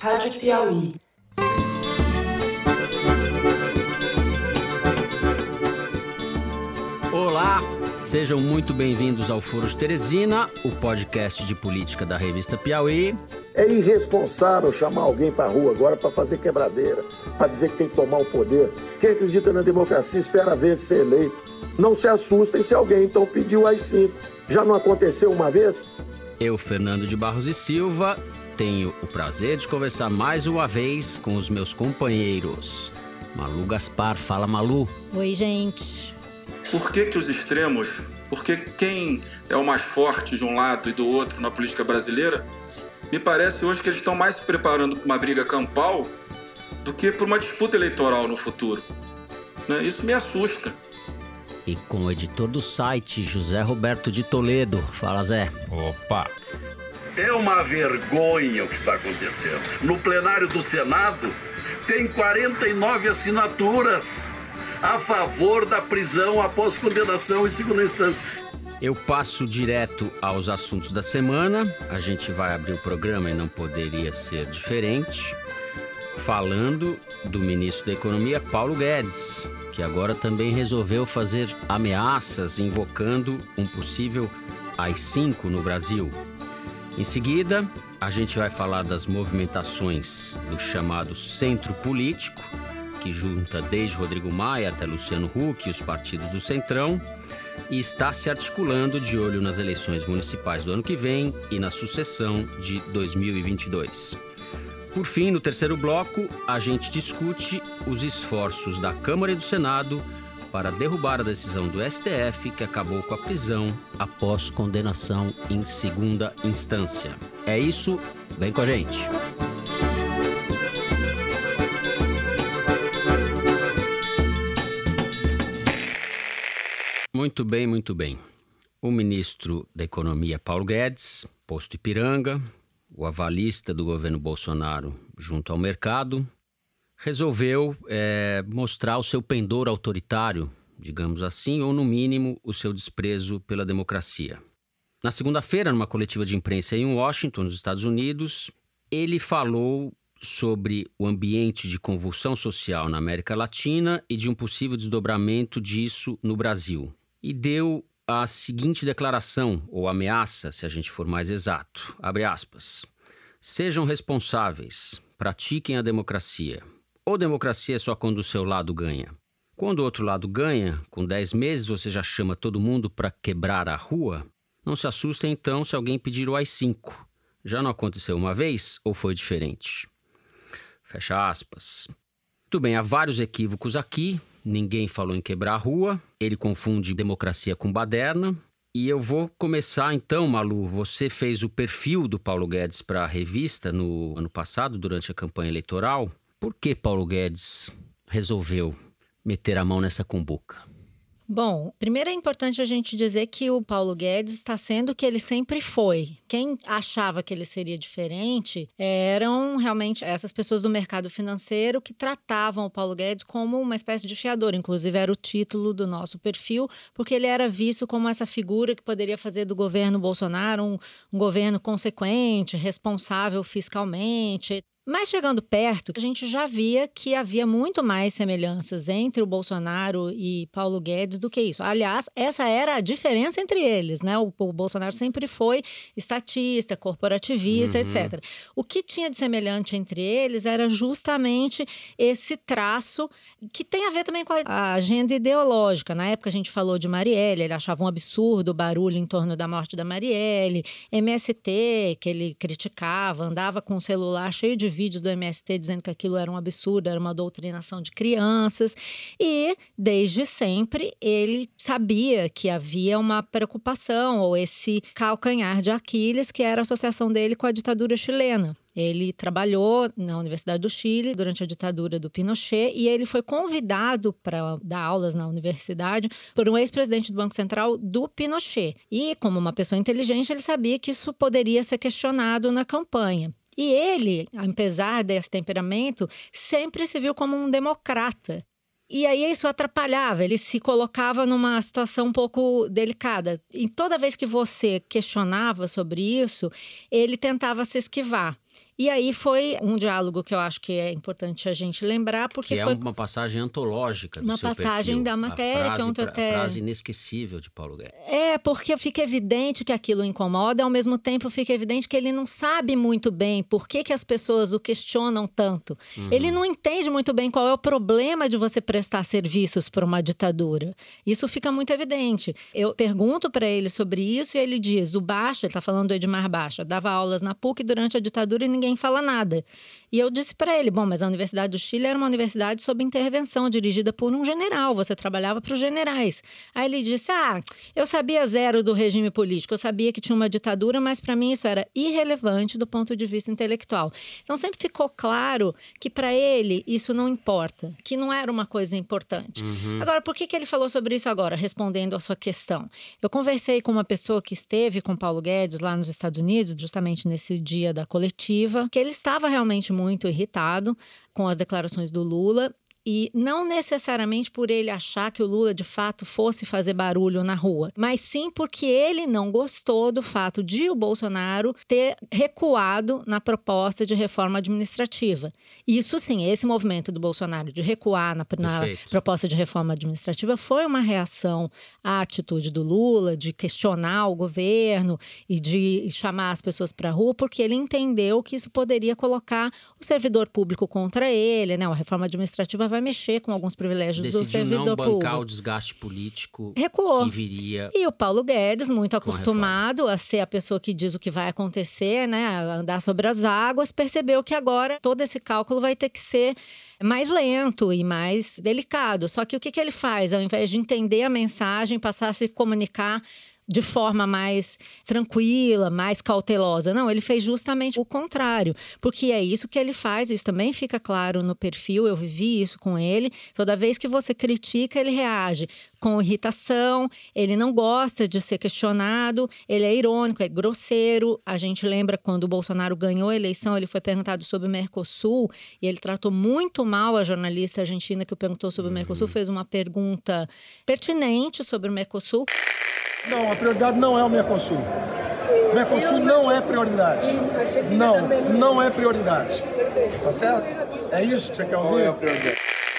Rádio Piauí. Olá, sejam muito bem-vindos ao Foro de Teresina, o podcast de política da revista Piauí. É irresponsável chamar alguém para rua agora para fazer quebradeira, para dizer que tem que tomar o poder. Quem acredita na democracia espera ver ser eleito. Não se assustem se alguém então pediu as cinco. Já não aconteceu uma vez? Eu, Fernando de Barros e Silva, tenho o prazer de conversar mais uma vez com os meus companheiros. Malu Gaspar, fala Malu. Oi, gente. Por que, que os extremos, porque quem é o mais forte de um lado e do outro na política brasileira, me parece hoje que eles estão mais se preparando para uma briga campal do que para uma disputa eleitoral no futuro. Né? Isso me assusta. E com o editor do site, José Roberto de Toledo. Fala, Zé. Opa! É uma vergonha o que está acontecendo. No plenário do Senado, tem 49 assinaturas a favor da prisão após condenação em segunda instância. Eu passo direto aos assuntos da semana. A gente vai abrir o programa e não poderia ser diferente. Falando do ministro da Economia, Paulo Guedes, que agora também resolveu fazer ameaças invocando um possível AI-5 no Brasil. Em seguida, a gente vai falar das movimentações do chamado centro político, que junta desde Rodrigo Maia até Luciano Huck e os partidos do Centrão, e está se articulando de olho nas eleições municipais do ano que vem e na sucessão de 2022. Por fim, no terceiro bloco, a gente discute os esforços da Câmara e do Senado para derrubar a decisão do STF que acabou com a prisão após condenação em segunda instância. É isso, vem com a gente. Muito bem, muito bem. O ministro da Economia, Paulo Guedes, posto Ipiranga, o avalista do governo Bolsonaro junto ao mercado, resolveu é, mostrar o seu pendor autoritário, digamos assim, ou no mínimo o seu desprezo pela democracia. Na segunda-feira, numa coletiva de imprensa em Washington, nos Estados Unidos, ele falou sobre o ambiente de convulsão social na América Latina e de um possível desdobramento disso no Brasil e deu a seguinte declaração, ou ameaça, se a gente for mais exato. Abre aspas. Sejam responsáveis, pratiquem a democracia. Ou democracia é só quando o seu lado ganha? Quando o outro lado ganha, com 10 meses você já chama todo mundo para quebrar a rua? Não se assustem então se alguém pedir o AI-5. Já não aconteceu uma vez ou foi diferente? Fecha aspas. Muito bem, há vários equívocos aqui, Ninguém falou em quebrar a rua. Ele confunde democracia com baderna. E eu vou começar então, Malu. Você fez o perfil do Paulo Guedes para a revista no ano passado, durante a campanha eleitoral. Por que Paulo Guedes resolveu meter a mão nessa cumbuca? Bom, primeiro é importante a gente dizer que o Paulo Guedes está sendo o que ele sempre foi. Quem achava que ele seria diferente eram realmente essas pessoas do mercado financeiro que tratavam o Paulo Guedes como uma espécie de fiador. Inclusive, era o título do nosso perfil, porque ele era visto como essa figura que poderia fazer do governo Bolsonaro um, um governo consequente, responsável fiscalmente. Mas chegando perto, a gente já via que havia muito mais semelhanças entre o Bolsonaro e Paulo Guedes do que isso. Aliás, essa era a diferença entre eles, né? O, o Bolsonaro sempre foi estatista, corporativista, uhum. etc. O que tinha de semelhante entre eles era justamente esse traço que tem a ver também com a agenda ideológica. Na época a gente falou de Marielle, ele achava um absurdo o barulho em torno da morte da Marielle, MST, que ele criticava, andava com o celular cheio de vídeos do MST dizendo que aquilo era um absurdo, era uma doutrinação de crianças. E, desde sempre, ele sabia que havia uma preocupação, ou esse calcanhar de Aquiles, que era a associação dele com a ditadura chilena. Ele trabalhou na Universidade do Chile durante a ditadura do Pinochet e ele foi convidado para dar aulas na universidade por um ex-presidente do Banco Central do Pinochet. E, como uma pessoa inteligente, ele sabia que isso poderia ser questionado na campanha. E ele, apesar desse temperamento, sempre se viu como um democrata. E aí isso atrapalhava, ele se colocava numa situação um pouco delicada. E toda vez que você questionava sobre isso, ele tentava se esquivar. E aí foi um diálogo que eu acho que é importante a gente lembrar, porque que foi é uma passagem antológica do uma passagem perfil. da matéria, a frase, que até... frase inesquecível de Paulo Guedes. É, porque fica evidente que aquilo incomoda, ao mesmo tempo fica evidente que ele não sabe muito bem por que, que as pessoas o questionam tanto. Uhum. Ele não entende muito bem qual é o problema de você prestar serviços para uma ditadura. Isso fica muito evidente. Eu pergunto para ele sobre isso e ele diz: o Baixa, ele está falando do Edmar Baixa, dava aulas na PUC durante a ditadura e ninguém fala nada. E eu disse para ele: bom, mas a Universidade do Chile era uma universidade sob intervenção, dirigida por um general, você trabalhava para os generais. Aí ele disse: ah, eu sabia zero do regime político, eu sabia que tinha uma ditadura, mas para mim isso era irrelevante do ponto de vista intelectual. Então sempre ficou claro que para ele isso não importa, que não era uma coisa importante. Uhum. Agora, por que, que ele falou sobre isso agora, respondendo à sua questão? Eu conversei com uma pessoa que esteve com Paulo Guedes lá nos Estados Unidos, justamente nesse dia da coletiva, que ele estava realmente muito irritado com as declarações do Lula e não necessariamente por ele achar que o Lula de fato fosse fazer barulho na rua, mas sim porque ele não gostou do fato de o Bolsonaro ter recuado na proposta de reforma administrativa. Isso sim, esse movimento do Bolsonaro de recuar na, na proposta de reforma administrativa foi uma reação à atitude do Lula de questionar o governo e de chamar as pessoas para a rua, porque ele entendeu que isso poderia colocar o servidor público contra ele, né? A reforma administrativa vai mexer com alguns privilégios Decidiu do servidor não bancar público. o desgaste político Recuou. que viria. E o Paulo Guedes, muito a acostumado a, ser a pessoa que diz o que vai acontecer, né, a andar sobre as águas, percebeu que agora todo esse cálculo vai ter que ser mais lento e mais delicado. Só que o que, que ele faz? Ao invés de entender a mensagem, passar a se comunicar de forma mais tranquila, mais cautelosa. Não, ele fez justamente o contrário, porque é isso que ele faz, isso também fica claro no perfil, eu vivi isso com ele. Toda vez que você critica, ele reage com irritação, ele não gosta de ser questionado, ele é irônico, é grosseiro. A gente lembra quando o Bolsonaro ganhou a eleição, ele foi perguntado sobre o Mercosul e ele tratou muito mal a jornalista argentina que o perguntou sobre o Mercosul, fez uma pergunta pertinente sobre o Mercosul. Não, a prioridade não é o Mercosul. O Mercosul não é prioridade. Não, não é prioridade. Tá certo? É isso que você quer ouvir?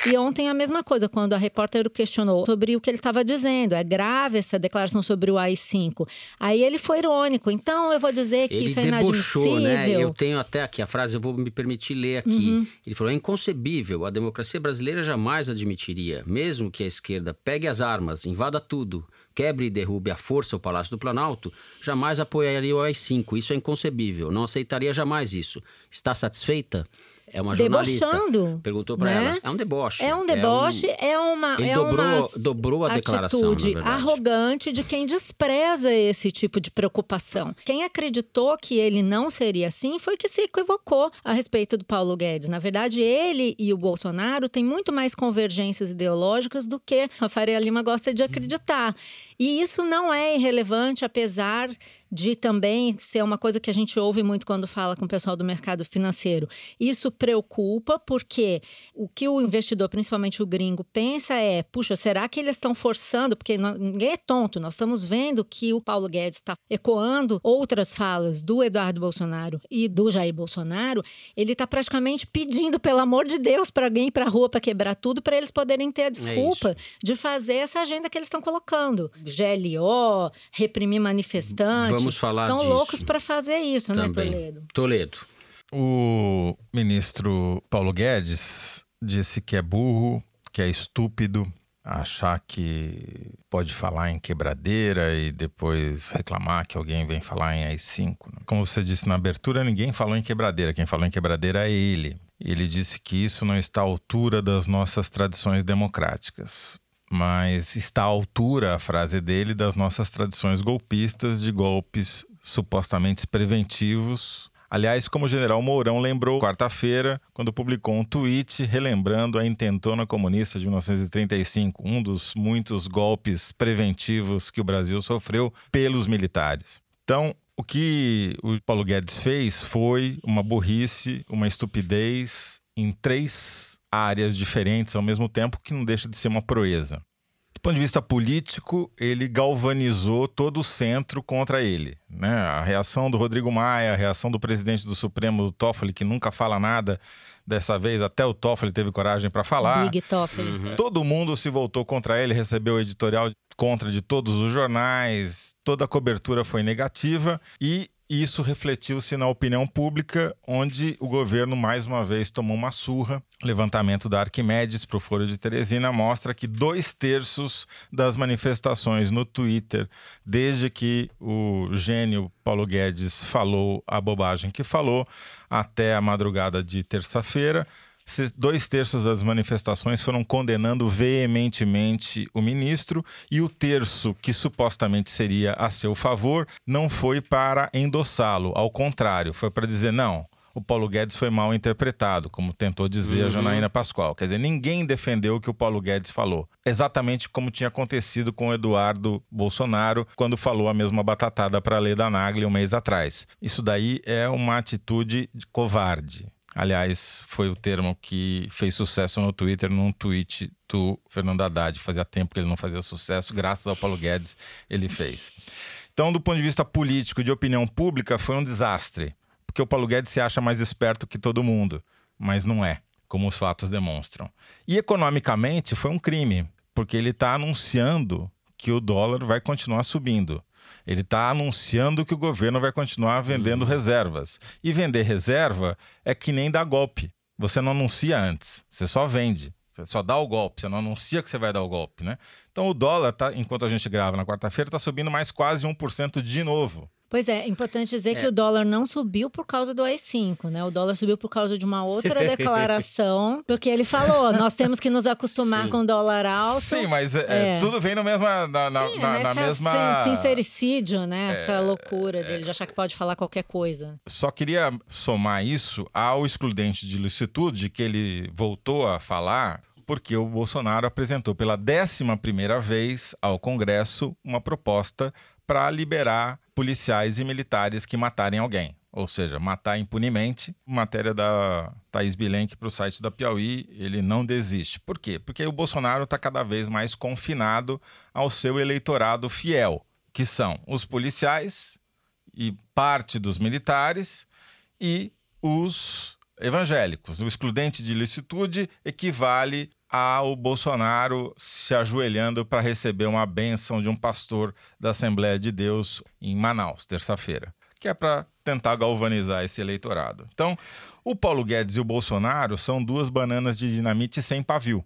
E ontem a mesma coisa, quando a repórter o questionou sobre o que ele estava dizendo. É grave essa declaração sobre o AI-5. Aí ele foi irônico. Então eu vou dizer que ele isso é debochou, inadmissível. Né? Eu tenho até aqui a frase, eu vou me permitir ler aqui. Uhum. Ele falou: é inconcebível. A democracia brasileira jamais admitiria, mesmo que a esquerda pegue as armas, invada tudo, quebre e derrube à força o Palácio do Planalto, jamais apoiaria o AI-5. Isso é inconcebível. Não aceitaria jamais isso. Está satisfeita? É uma jornalista. Debochando. Perguntou para né? ela. É um deboche. É um deboche, é, é uma. Ele é dobrou, uma dobrou a declaração. atitude arrogante de quem despreza esse tipo de preocupação. Quem acreditou que ele não seria assim foi que se equivocou a respeito do Paulo Guedes. Na verdade, ele e o Bolsonaro têm muito mais convergências ideológicas do que a Faria Lima gosta de acreditar. E isso não é irrelevante, apesar de também ser uma coisa que a gente ouve muito quando fala com o pessoal do mercado financeiro. Isso preocupa porque o que o investidor, principalmente o gringo, pensa é: puxa, será que eles estão forçando? Porque ninguém é tonto, nós estamos vendo que o Paulo Guedes está ecoando outras falas do Eduardo Bolsonaro e do Jair Bolsonaro. Ele está praticamente pedindo, pelo amor de Deus, para alguém ir para a rua para quebrar tudo, para eles poderem ter a desculpa de fazer essa agenda que eles estão colocando. GLO, reprimir manifestantes. Vamos falar Estão disso. loucos para fazer isso, Também. né, Toledo? Toledo. O ministro Paulo Guedes disse que é burro, que é estúpido, achar que pode falar em quebradeira e depois reclamar que alguém vem falar em AI-5. Como você disse na abertura, ninguém falou em quebradeira, quem falou em quebradeira é ele. Ele disse que isso não está à altura das nossas tradições democráticas mas está à altura, a frase dele, das nossas tradições golpistas de golpes supostamente preventivos. Aliás, como o general Mourão lembrou quarta-feira, quando publicou um tweet relembrando a intentona comunista de 1935, um dos muitos golpes preventivos que o Brasil sofreu pelos militares. Então, o que o Paulo Guedes fez foi uma burrice, uma estupidez em três áreas diferentes ao mesmo tempo, que não deixa de ser uma proeza. Do ponto de vista político, ele galvanizou todo o centro contra ele. Né? A reação do Rodrigo Maia, a reação do presidente do Supremo, do Toffoli, que nunca fala nada, dessa vez até o Toffoli teve coragem para falar. Big Toffoli. Uhum. Todo mundo se voltou contra ele, recebeu o editorial contra de todos os jornais, toda a cobertura foi negativa e isso refletiu-se na opinião pública, onde o governo mais uma vez tomou uma surra. Levantamento da Arquimedes para o Foro de Teresina mostra que dois terços das manifestações no Twitter, desde que o gênio Paulo Guedes falou a bobagem que falou, até a madrugada de terça-feira, dois terços das manifestações foram condenando veementemente o ministro e o terço que supostamente seria a seu favor não foi para endossá-lo, ao contrário, foi para dizer não. O Paulo Guedes foi mal interpretado, como tentou dizer uhum. a Janaína Pascoal. Quer dizer, ninguém defendeu o que o Paulo Guedes falou. Exatamente como tinha acontecido com o Eduardo Bolsonaro quando falou a mesma batatada para a lei da Nagli um mês atrás. Isso daí é uma atitude covarde. Aliás, foi o termo que fez sucesso no Twitter num tweet do Fernando Haddad. Fazia tempo que ele não fazia sucesso, graças ao Paulo Guedes ele fez. Então, do ponto de vista político, de opinião pública, foi um desastre. Porque o Paulo Guedes se acha mais esperto que todo mundo, mas não é, como os fatos demonstram. E economicamente foi um crime, porque ele está anunciando que o dólar vai continuar subindo. Ele está anunciando que o governo vai continuar vendendo uhum. reservas. E vender reserva é que nem dar golpe. Você não anuncia antes, você só vende. Você só dá o golpe, você não anuncia que você vai dar o golpe, né? Então o dólar, tá, enquanto a gente grava na quarta-feira, está subindo mais quase 1% de novo. Pois é, é importante dizer é. que o dólar não subiu por causa do AI-5, né? O dólar subiu por causa de uma outra declaração, porque ele falou, nós temos que nos acostumar Sim. com o dólar alto. Sim, mas é, é. tudo vem no mesma, na, na, Sim, na, na mesma... Sincericídio, né? Essa é, loucura dele de achar que pode falar qualquer coisa. Só queria somar isso ao excludente de licitude, que ele voltou a falar porque o Bolsonaro apresentou pela décima primeira vez ao Congresso uma proposta para liberar policiais e militares que matarem alguém. Ou seja, matar impunemente. Matéria da Thaís Bilenque para o site da Piauí, ele não desiste. Por quê? Porque o Bolsonaro está cada vez mais confinado ao seu eleitorado fiel, que são os policiais e parte dos militares e os evangélicos. O excludente de licitude equivale ao Bolsonaro se ajoelhando para receber uma bênção de um pastor da Assembleia de Deus em Manaus, terça-feira, que é para tentar galvanizar esse eleitorado. Então, o Paulo Guedes e o Bolsonaro são duas bananas de dinamite sem pavio,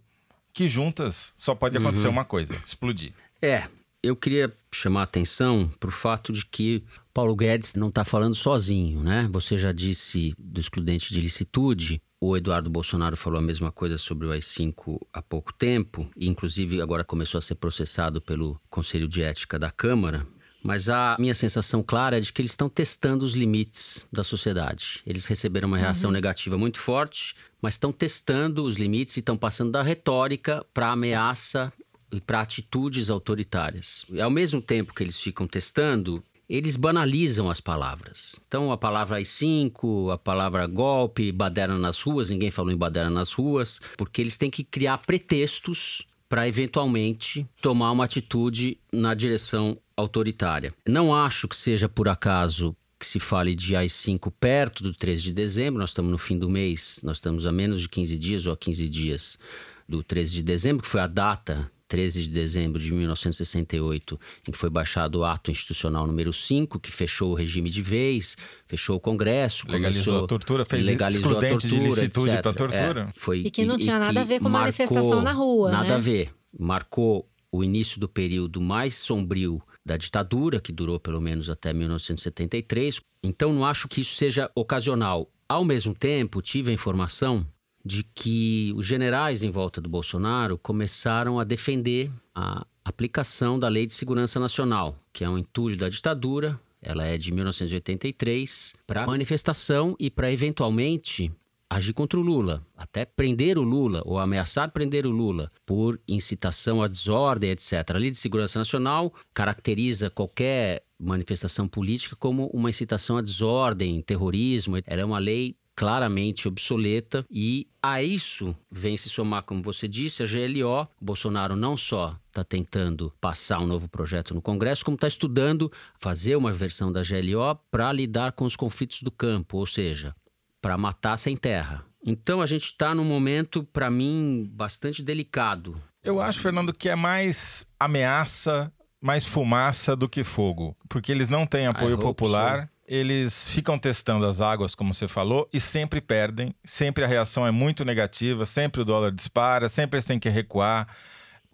que juntas só pode acontecer uhum. uma coisa: explodir. É, eu queria chamar a atenção para o fato de que Paulo Guedes não está falando sozinho, né? Você já disse do excludente de licitude. O Eduardo Bolsonaro falou a mesma coisa sobre o AI-5 há pouco tempo, e inclusive agora começou a ser processado pelo Conselho de Ética da Câmara. Mas a minha sensação clara é de que eles estão testando os limites da sociedade. Eles receberam uma reação uhum. negativa muito forte, mas estão testando os limites e estão passando da retórica para ameaça e para atitudes autoritárias. E ao mesmo tempo que eles ficam testando, eles banalizam as palavras. Então, a palavra AI-5, a palavra golpe, baderna nas ruas, ninguém falou em baderna nas ruas, porque eles têm que criar pretextos para eventualmente tomar uma atitude na direção autoritária. Não acho que seja por acaso que se fale de AI-5 perto do 13 de dezembro, nós estamos no fim do mês, nós estamos a menos de 15 dias ou a 15 dias do 13 de dezembro, que foi a data 13 de dezembro de 1968, em que foi baixado o ato institucional número 5, que fechou o regime de vez, fechou o Congresso, legalizou começou, a tortura, fez legalizou a tortura, de licitude para tortura. É, foi, e que não e, tinha nada a ver com manifestação na rua, Nada né? a ver. Marcou o início do período mais sombrio da ditadura, que durou pelo menos até 1973. Então, não acho que isso seja ocasional. Ao mesmo tempo, tive a informação de que os generais em volta do Bolsonaro começaram a defender a aplicação da Lei de Segurança Nacional, que é um entulho da ditadura. Ela é de 1983 para manifestação e para eventualmente agir contra o Lula, até prender o Lula ou ameaçar prender o Lula por incitação à desordem, etc. A Lei de Segurança Nacional caracteriza qualquer manifestação política como uma incitação à desordem, terrorismo. Ela é uma lei claramente obsoleta e a isso vem se somar, como você disse, a GLO. O Bolsonaro não só está tentando passar um novo projeto no Congresso, como está estudando fazer uma versão da GLO para lidar com os conflitos do campo, ou seja, para matar sem terra. Então a gente está num momento, para mim, bastante delicado. Eu acho, Fernando, que é mais ameaça, mais fumaça do que fogo, porque eles não têm apoio popular. So eles ficam testando as águas, como você falou, e sempre perdem. Sempre a reação é muito negativa, sempre o dólar dispara, sempre eles têm que recuar.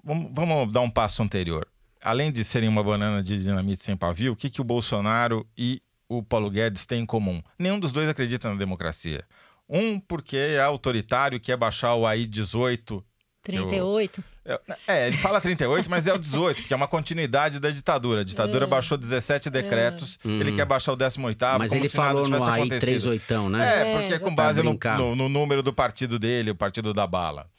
Vamos, vamos dar um passo anterior. Além de serem uma banana de dinamite sem pavio, o que, que o Bolsonaro e o Paulo Guedes têm em comum? Nenhum dos dois acredita na democracia. Um porque é autoritário, quer baixar o AI 18 38? Eu, é, ele fala 38, mas é o 18, que é uma continuidade da ditadura. A ditadura é. baixou 17 decretos, é. ele quer baixar o 18 Mas ele falou no AI 38, né? É, porque é com base no, no, no, número do partido dele, o partido da bala.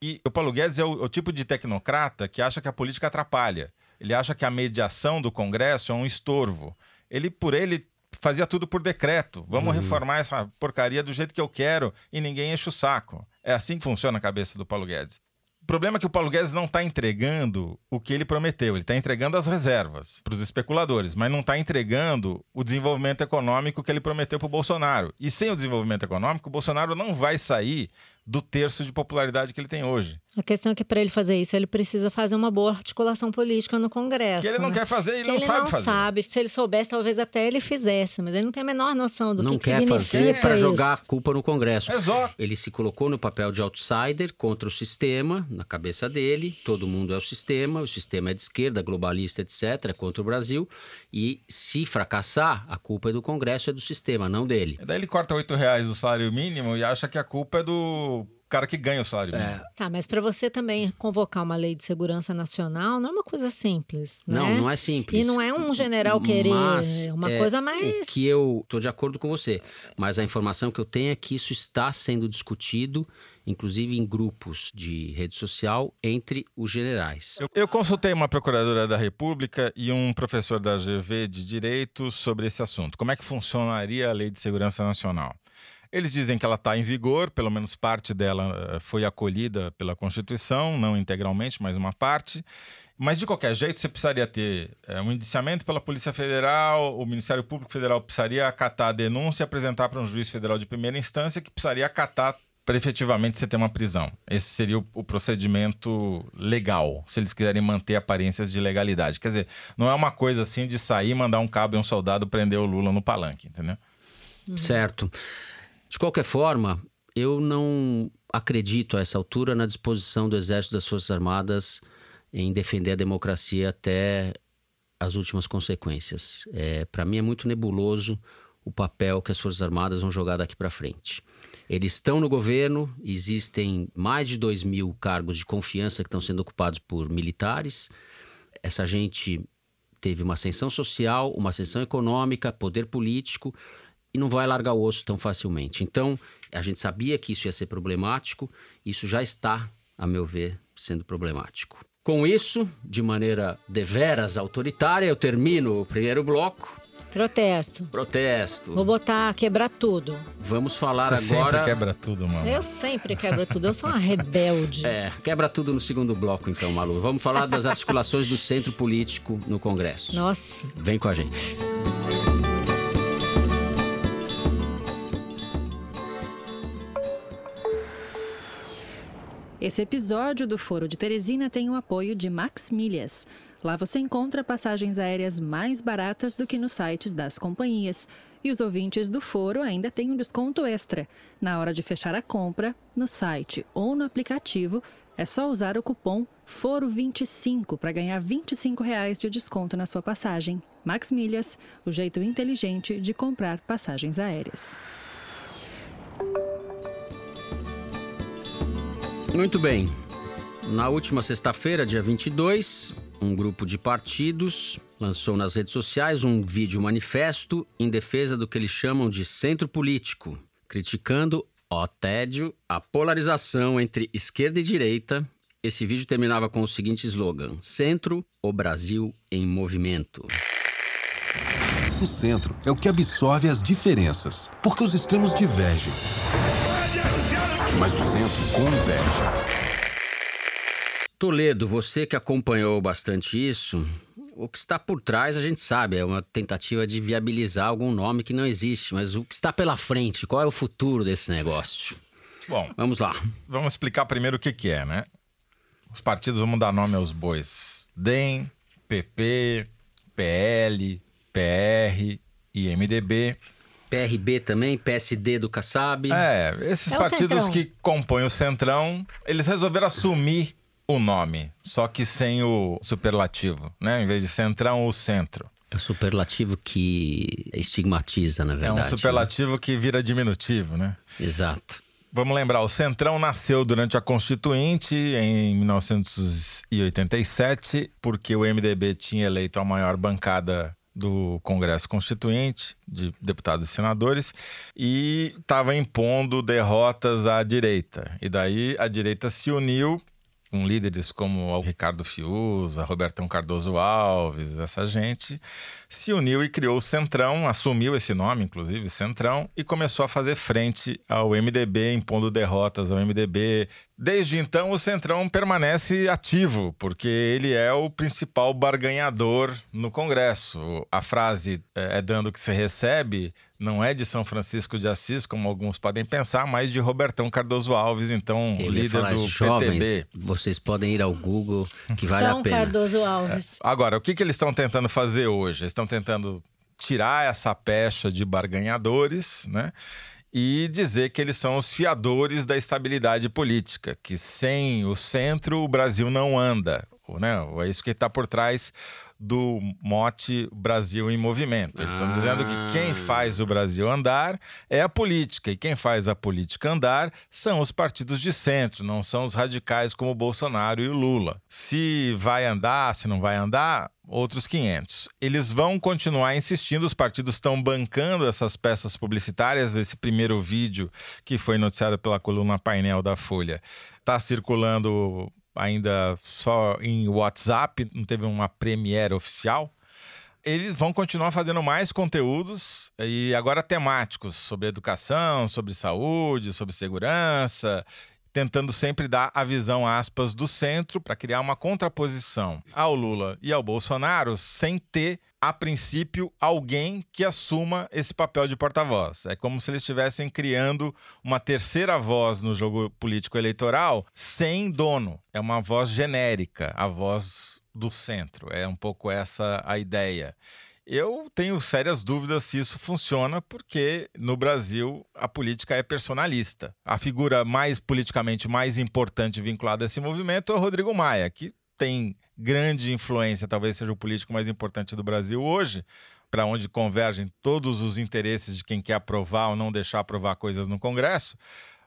E o Paulo Guedes é o, o tipo de tecnocrata que acha que a política atrapalha. Ele acha que a mediação do Congresso é um estorvo. Ele, por ele, fazia tudo por decreto. Vamos uhum. reformar essa porcaria do jeito que eu quero e ninguém enche o saco. É assim que funciona a cabeça do Paulo Guedes. O problema é que o Paulo Guedes não está entregando o que ele prometeu. Ele está entregando as reservas para os especuladores, mas não está entregando o desenvolvimento econômico que ele prometeu para o Bolsonaro. E sem o desenvolvimento econômico, o Bolsonaro não vai sair do terço de popularidade que ele tem hoje. A questão é que para ele fazer isso, ele precisa fazer uma boa articulação política no Congresso. Que ele não né? quer fazer e ele não sabe não fazer. sabe. Se ele soubesse, talvez até ele fizesse, mas ele não tem a menor noção do não que, que quer fazer para jogar a culpa no Congresso. Exato. Ele se colocou no papel de outsider contra o sistema, na cabeça dele. Todo mundo é o sistema, o sistema é de esquerda, globalista, etc., é contra o Brasil. E se fracassar, a culpa é do Congresso, é do sistema, não dele. E daí ele corta oito reais o salário mínimo e acha que a culpa é do cara que ganha o salário mínimo. É. Tá, mas para você também convocar uma lei de segurança nacional não é uma coisa simples, né? Não, não é simples. E não é um general querer mas, uma é, coisa mais... O que eu tô de acordo com você, mas a informação que eu tenho é que isso está sendo discutido inclusive em grupos de rede social, entre os generais. Eu, eu, consultei uma procuradora da República e um professor da GV de Direito sobre esse assunto. Como é que funcionaria a Lei de Segurança Nacional? Eles dizem que ela está em vigor, pelo menos parte dela eh, foi acolhida pela Constituição, não integralmente, mas uma parte. Mas, de qualquer jeito, você precisaria ter é, um indiciamento pela Polícia Federal, o Ministério Público Federal precisaria acatar a denúncia e apresentar para um juiz federal de primeira instância, que precisaria acatar para efetivamente você ter uma prisão. Esse seria o, o, procedimento legal, se eles quiserem manter aparências de legalidade. Quer dizer, não é uma coisa assim de sair, mandar um cabo e um soldado prender o Lula no palanque, entendeu? Certo. De qualquer forma, eu não acredito a essa altura na disposição do Exército das Forças Armadas em defender a democracia até as últimas consequências. É, para mim é muito nebuloso o papel que as Forças Armadas vão jogar daqui para frente. Eles estão no governo, existem mais de 2 mil cargos de confiança que estão sendo ocupados por militares. Essa gente teve uma ascensão social, uma ascensão econômica, poder político e não vai largar o osso tão facilmente. Então, a gente sabia que isso ia ser problemático, isso já está, a meu ver, sendo problemático. Com isso, de maneira deveras autoritária, eu termino o primeiro bloco. Protesto. Protesto. Vou botar quebrar tudo. Vamos falar Você agora. Sempre quebra tudo, mano. Eu sempre quebro tudo. Eu sou uma rebelde. É, quebra tudo no segundo bloco, então, Malu. Vamos falar das articulações do centro político no Congresso. Nossa. Vem com a gente. Esse episódio do Foro de Teresina tem o apoio de Max Milhas. Lá você encontra passagens aéreas mais baratas do que nos sites das companhias. E os ouvintes do Foro ainda têm um desconto extra. Na hora de fechar a compra, no site ou no aplicativo, é só usar o cupom FORO25 para ganhar 25 reais de desconto na sua passagem. Max Milhas, o jeito inteligente de comprar passagens aéreas. Muito bem. Na última sexta-feira, dia 22, um grupo de partidos lançou nas redes sociais um vídeo manifesto em defesa do que eles chamam de centro político, criticando o tédio, a polarização entre esquerda e direita. Esse vídeo terminava com o seguinte slogan: Centro, o Brasil em movimento. O centro é o que absorve as diferenças, porque os extremos divergem. Mas o centro converge. Toledo, você que acompanhou bastante isso, o que está por trás a gente sabe, é uma tentativa de viabilizar algum nome que não existe, mas o que está pela frente, qual é o futuro desse negócio? Bom, vamos lá. Vamos explicar primeiro o que, que é, né? Os partidos vão dar nome aos bois: DEM, PP, PL, PR e MDB. PRB também, PSD do Kassab. É, esses é partidos que compõem o Centrão, eles resolveram assumir o nome, só que sem o superlativo, né? Em vez de centrão, o centro. É o superlativo que estigmatiza, na verdade. É um superlativo né? que vira diminutivo, né? Exato. Vamos lembrar, o Centrão nasceu durante a Constituinte em 1987, porque o MDB tinha eleito a maior bancada do Congresso Constituinte, de deputados e senadores, e estava impondo derrotas à direita. E daí a direita se uniu com líderes como o Ricardo Fiuza, Robertão Cardoso Alves, essa gente, se uniu e criou o Centrão, assumiu esse nome, inclusive, Centrão, e começou a fazer frente ao MDB, impondo derrotas ao MDB. Desde então, o Centrão permanece ativo, porque ele é o principal barganhador no Congresso. A frase é, é dando o que se recebe não é de São Francisco de Assis, como alguns podem pensar, mas de Robertão Cardoso Alves, então Ele líder do jovens, PTB. Vocês podem ir ao Google, que vale São a pena. São Cardoso Alves. É. Agora, o que, que eles estão tentando fazer hoje? Eles estão tentando tirar essa pecha de barganhadores, né? E dizer que eles são os fiadores da estabilidade política, que sem o centro o Brasil não anda. Né? É isso que está por trás do mote Brasil em Movimento. Eles ah. estão dizendo que quem faz o Brasil andar é a política, e quem faz a política andar são os partidos de centro, não são os radicais como o Bolsonaro e o Lula. Se vai andar, se não vai andar, outros 500. Eles vão continuar insistindo, os partidos estão bancando essas peças publicitárias. Esse primeiro vídeo que foi noticiado pela coluna painel da Folha está circulando ainda só em WhatsApp, não teve uma premiere oficial. Eles vão continuar fazendo mais conteúdos e agora temáticos sobre educação, sobre saúde, sobre segurança, tentando sempre dar a visão aspas do centro para criar uma contraposição ao Lula e ao Bolsonaro sem ter a princípio, alguém que assuma esse papel de porta-voz. É como se eles estivessem criando uma terceira voz no jogo político eleitoral sem dono. É uma voz genérica, a voz do centro. É um pouco essa a ideia. Eu tenho sérias dúvidas se isso funciona, porque no Brasil a política é personalista. A figura mais politicamente mais importante vinculada a esse movimento é o Rodrigo Maia, que tem grande influência, talvez seja o político mais importante do Brasil hoje, para onde convergem todos os interesses de quem quer aprovar ou não deixar aprovar coisas no Congresso,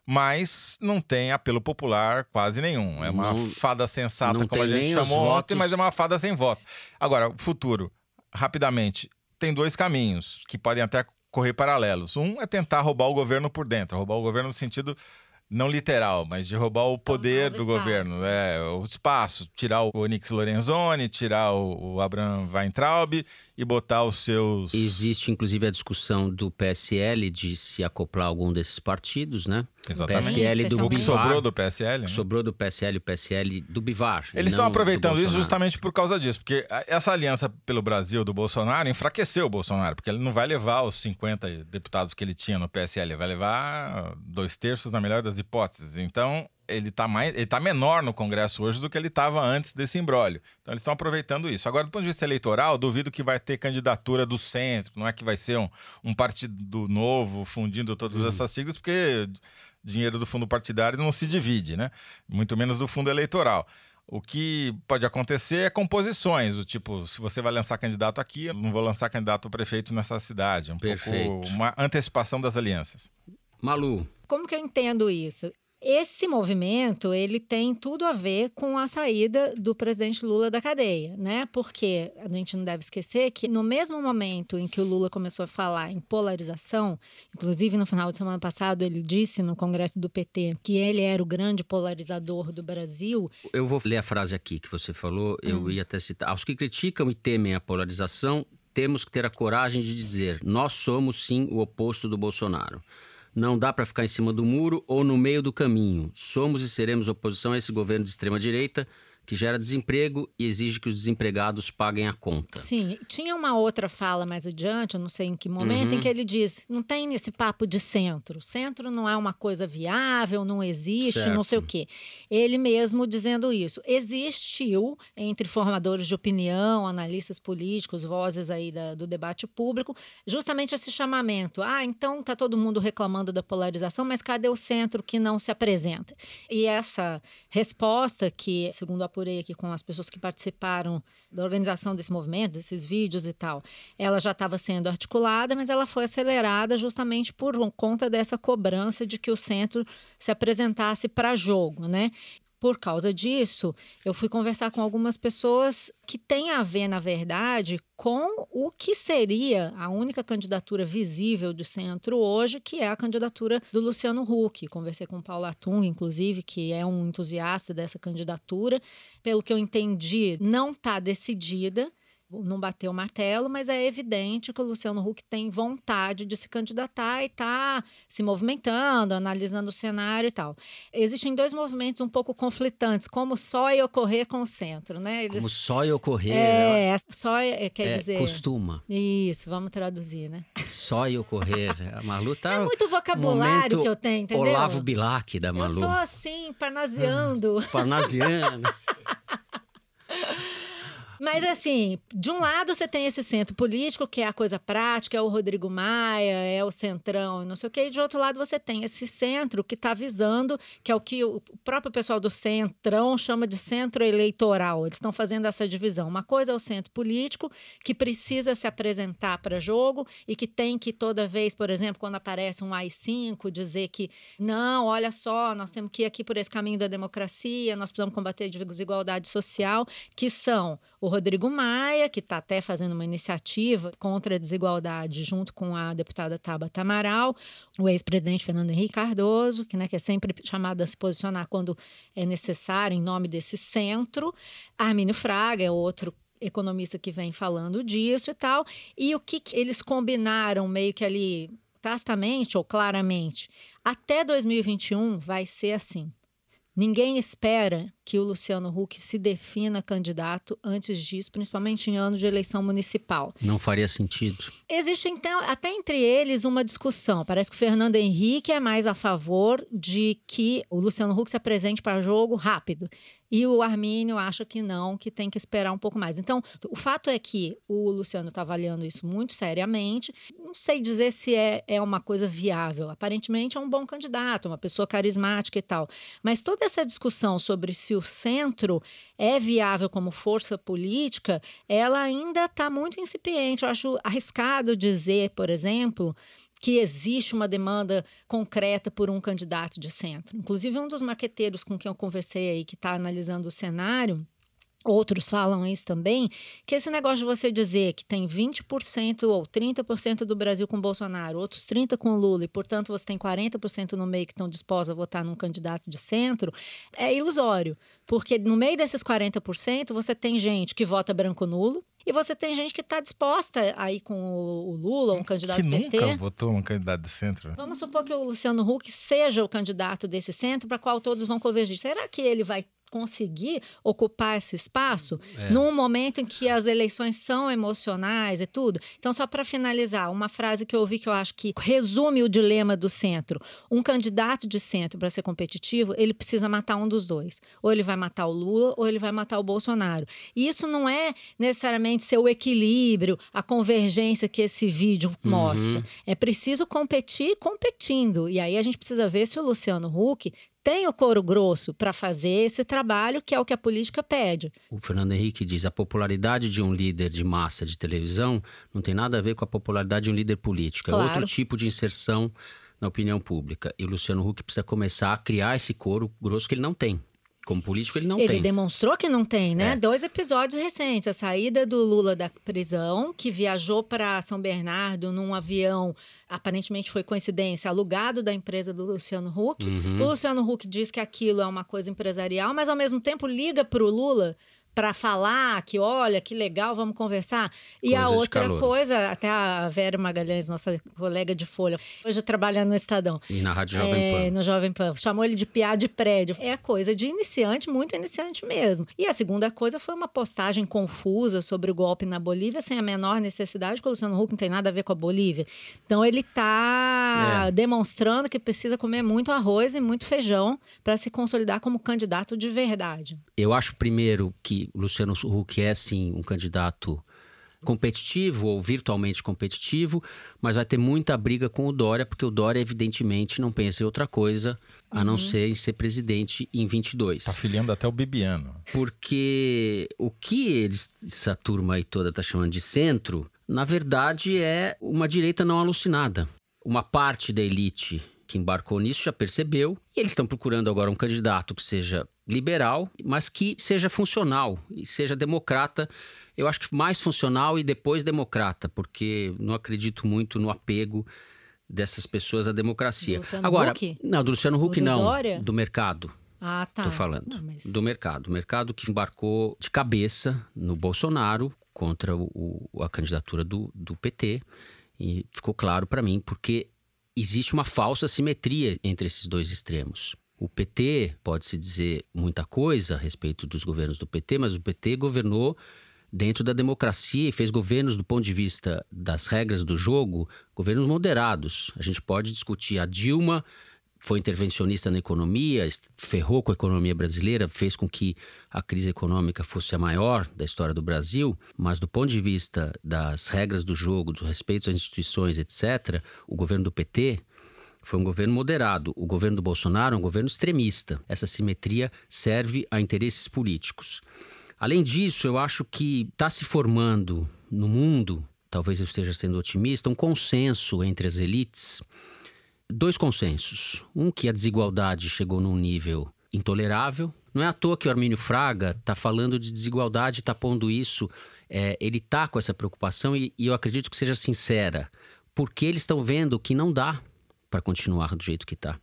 mas não tem apelo popular quase nenhum. É uma não, fada sensata, como a gente chamou ontem, mas é uma fada sem voto. Agora, futuro, rapidamente, tem dois caminhos que podem até correr paralelos. Um é tentar roubar o governo por dentro, roubar o governo no sentido não literal, mas de roubar o poder do governo, é, o espaço, tirar o Onyx Lorenzoni, tirar o, o Abraham Weintraub e botar os seus. Existe inclusive a discussão do PSL de se acoplar a algum desses partidos, né? Exatamente. O PSL do o que Bivar. sobrou do PSL. Né? Sobrou do PSL, o PSL do Bivar. Eles estão aproveitando isso justamente por causa disso, porque essa aliança pelo Brasil do Bolsonaro enfraqueceu o Bolsonaro, porque ele não vai levar os 50 deputados que ele tinha no PSL, vai levar dois terços na melhor das hipóteses. Então, ele está mais, ele tá menor no Congresso hoje do que ele estava antes desse imbróglio. Então eles estão aproveitando isso. Agora, do ponto de vista eleitoral, duvido que vai ter candidatura do centro, não é que vai ser um, um partido novo fundindo todas uhum. essas siglas, porque dinheiro do fundo partidário não se divide, né? Muito menos do fundo eleitoral. O que pode acontecer é composições, do tipo, se você vai lançar candidato aqui, eu não vou lançar candidato a prefeito nessa cidade. Um Perfeito. pouco uma antecipação das alianças. Malu. Como que eu entendo isso? Esse movimento, ele tem tudo a ver com a saída do presidente Lula da cadeia, né? Porque a gente não deve esquecer que no mesmo momento em que o Lula começou a falar em polarização, inclusive no final de semana passado ele disse no Congresso do PT que ele era o grande polarizador do Brasil. Eu vou ler a frase aqui que você falou, eu hum. ia até citar. Aos que criticam e temem a polarização, temos que ter a coragem de dizer: nós somos sim o oposto do Bolsonaro. Não dá para ficar em cima do muro ou no meio do caminho. Somos e seremos oposição a esse governo de extrema direita que gera desemprego e exige que os desempregados paguem a conta. Sim, tinha uma outra fala mais adiante, eu não sei em que momento, uhum. em que ele diz: não tem esse papo de centro. Centro não é uma coisa viável, não existe, certo. não sei o quê. Ele mesmo dizendo isso. Existiu entre formadores de opinião, analistas políticos, vozes aí da, do debate público, justamente esse chamamento. Ah, então tá todo mundo reclamando da polarização, mas cadê o centro que não se apresenta? E essa resposta que, segundo a apurei aqui com as pessoas que participaram da organização desse movimento, desses vídeos e tal, ela já estava sendo articulada, mas ela foi acelerada justamente por conta dessa cobrança de que o centro se apresentasse para jogo, né? Por causa disso, eu fui conversar com algumas pessoas que têm a ver, na verdade, com o que seria a única candidatura visível do centro hoje, que é a candidatura do Luciano Huck. Conversei com o Paulo Artung, inclusive, que é um entusiasta dessa candidatura. Pelo que eu entendi, não está decidida não bateu o martelo, mas é evidente que o Luciano Huck tem vontade de se candidatar e está se movimentando, analisando o cenário e tal. Existem dois movimentos um pouco conflitantes, como só e ocorrer com o centro, né? Eles... Como só e ocorrer. É, só é, quer é, dizer. Costuma. Isso, vamos traduzir, né? Só e ocorrer. A Malu tá. É muito vocabulário que eu tenho, entendeu? Olavo Bilac da Malu. Eu tô assim, parnaseando. Hum, parnaseando. Mas assim, de um lado você tem esse centro político, que é a coisa prática, é o Rodrigo Maia, é o Centrão, não sei o quê, e de outro lado você tem esse centro que está visando, que é o que o próprio pessoal do Centrão chama de centro eleitoral. Eles estão fazendo essa divisão. Uma coisa é o centro político, que precisa se apresentar para jogo e que tem que toda vez, por exemplo, quando aparece um AI-5, dizer que não, olha só, nós temos que ir aqui por esse caminho da democracia, nós precisamos combater a desigualdade social, que são o Rodrigo Maia, que está até fazendo uma iniciativa contra a desigualdade junto com a deputada Tabata Amaral, o ex-presidente Fernando Henrique Cardoso, que, né, que é sempre chamado a se posicionar quando é necessário em nome desse centro. Armínio Fraga é outro economista que vem falando disso e tal. E o que, que eles combinaram meio que ali tacitamente ou claramente? Até 2021 vai ser assim. Ninguém espera que o Luciano Huck se defina candidato antes disso, principalmente em ano de eleição municipal. Não faria sentido. Existe, então, até entre eles uma discussão. Parece que o Fernando Henrique é mais a favor de que o Luciano Huck se apresente para jogo rápido. E o Armínio acha que não, que tem que esperar um pouco mais. Então, o fato é que o Luciano está avaliando isso muito seriamente. Não sei dizer se é, é uma coisa viável. Aparentemente é um bom candidato, uma pessoa carismática e tal. Mas toda essa discussão sobre se o centro é viável como força política, ela ainda está muito incipiente. Eu acho arriscado dizer, por exemplo, que existe uma demanda concreta por um candidato de centro. Inclusive, um dos marqueteiros com quem eu conversei aí, que está analisando o cenário, Outros falam isso também, que esse negócio de você dizer que tem 20% ou 30% do Brasil com Bolsonaro, outros 30% com Lula, e portanto você tem 40% no meio que estão dispostos a votar num candidato de centro, é ilusório. Porque no meio desses 40%, você tem gente que vota branco nulo, e você tem gente que está disposta a ir com o Lula, um candidato que PT. nunca votou um candidato de centro. Vamos supor que o Luciano Huck seja o candidato desse centro para qual todos vão convergir. Será que ele vai conseguir ocupar esse espaço é. num momento em que as eleições são emocionais e tudo. Então, só para finalizar, uma frase que eu ouvi que eu acho que resume o dilema do centro. Um candidato de centro, para ser competitivo, ele precisa matar um dos dois. Ou ele vai matar o Lula, ou ele vai matar o Bolsonaro. E isso não é necessariamente ser o equilíbrio, a convergência que esse vídeo uhum. mostra. É preciso competir competindo. E aí a gente precisa ver se o Luciano Huck tem o couro grosso para fazer esse trabalho que é o que a política pede. O Fernando Henrique diz: a popularidade de um líder de massa de televisão não tem nada a ver com a popularidade de um líder político. Claro. É outro tipo de inserção na opinião pública. E o Luciano Huck precisa começar a criar esse couro grosso que ele não tem. Como político, ele não ele tem. Ele demonstrou que não tem, né? É. Dois episódios recentes. A saída do Lula da prisão, que viajou para São Bernardo num avião, aparentemente foi coincidência, alugado da empresa do Luciano Huck. Uhum. O Luciano Huck diz que aquilo é uma coisa empresarial, mas ao mesmo tempo liga para o Lula para falar que, olha, que legal, vamos conversar. E Coisa a outra coisa, até a Vera Magalhães, nossa colega de Folha, hoje trabalhando no Estadão. E na Rádio Jovem É, Pan. no Jovem Pan. Chamou ele de piá de prédio. É coisa de iniciante, muito iniciante mesmo. E a segunda coisa foi uma postagem confusa sobre o golpe na Bolívia, sem a menor necessidade, porque o Luciano Huck não tem nada a ver com a Bolívia. Então ele está É. demonstrando que precisa comer muito arroz e muito feijão para se consolidar como candidato de verdade. Eu acho, primeiro, que o Luciano Huck é, sim, um candidato competitivo ou virtualmente competitivo, mas vai ter muita briga com o Dória, porque o Dória, evidentemente, não pensa em outra coisa a não ser em ser presidente em 22. Tá filiando até o Bibiano. Porque o que eles, essa turma aí toda tá chamando de centro, na verdade é uma direita não alucinada. Uma parte da elite que embarcou nisso já percebeu e eles estão procurando agora um candidato que seja liberal, mas que seja funcional e seja democrata. Eu acho que mais funcional e depois democrata, porque não acredito muito no apego dessas pessoas à democracia. Do Luciano agora, Huck? não, do Luciano Huck do não, Dória? do mercado. Ah, tá. Tô falando. Não, mas- Do mercado. O mercado que embarcou de cabeça no Bolsonaro contra o- a candidatura do, do PT. E ficou claro para mim, porque existe uma falsa simetria entre esses dois extremos. O PT pode-se dizer muita coisa a respeito dos governos do PT, mas o PT governou dentro da democracia e fez governos do ponto de vista das regras do jogo, governos moderados. A gente pode discutir a Dilma foi intervencionista na economia, ferrou com a economia brasileira, fez com que a crise econômica fosse a maior da história do Brasil, mas do ponto de vista das regras do jogo, do respeito às instituições, etc., o governo do PT foi um governo moderado. O governo do Bolsonaro é um governo extremista. Essa simetria serve a interesses políticos. Além disso, eu acho que está se formando no mundo, talvez eu esteja sendo otimista, um consenso entre as elites dois consensos. Um que a desigualdade chegou num nível intolerável. Não é à toa que o Armínio Fraga está falando de desigualdade, está pondo isso. é, ele está com essa preocupação e, e eu acredito que seja sincera, porque eles estão vendo que não dá para continuar do jeito que está.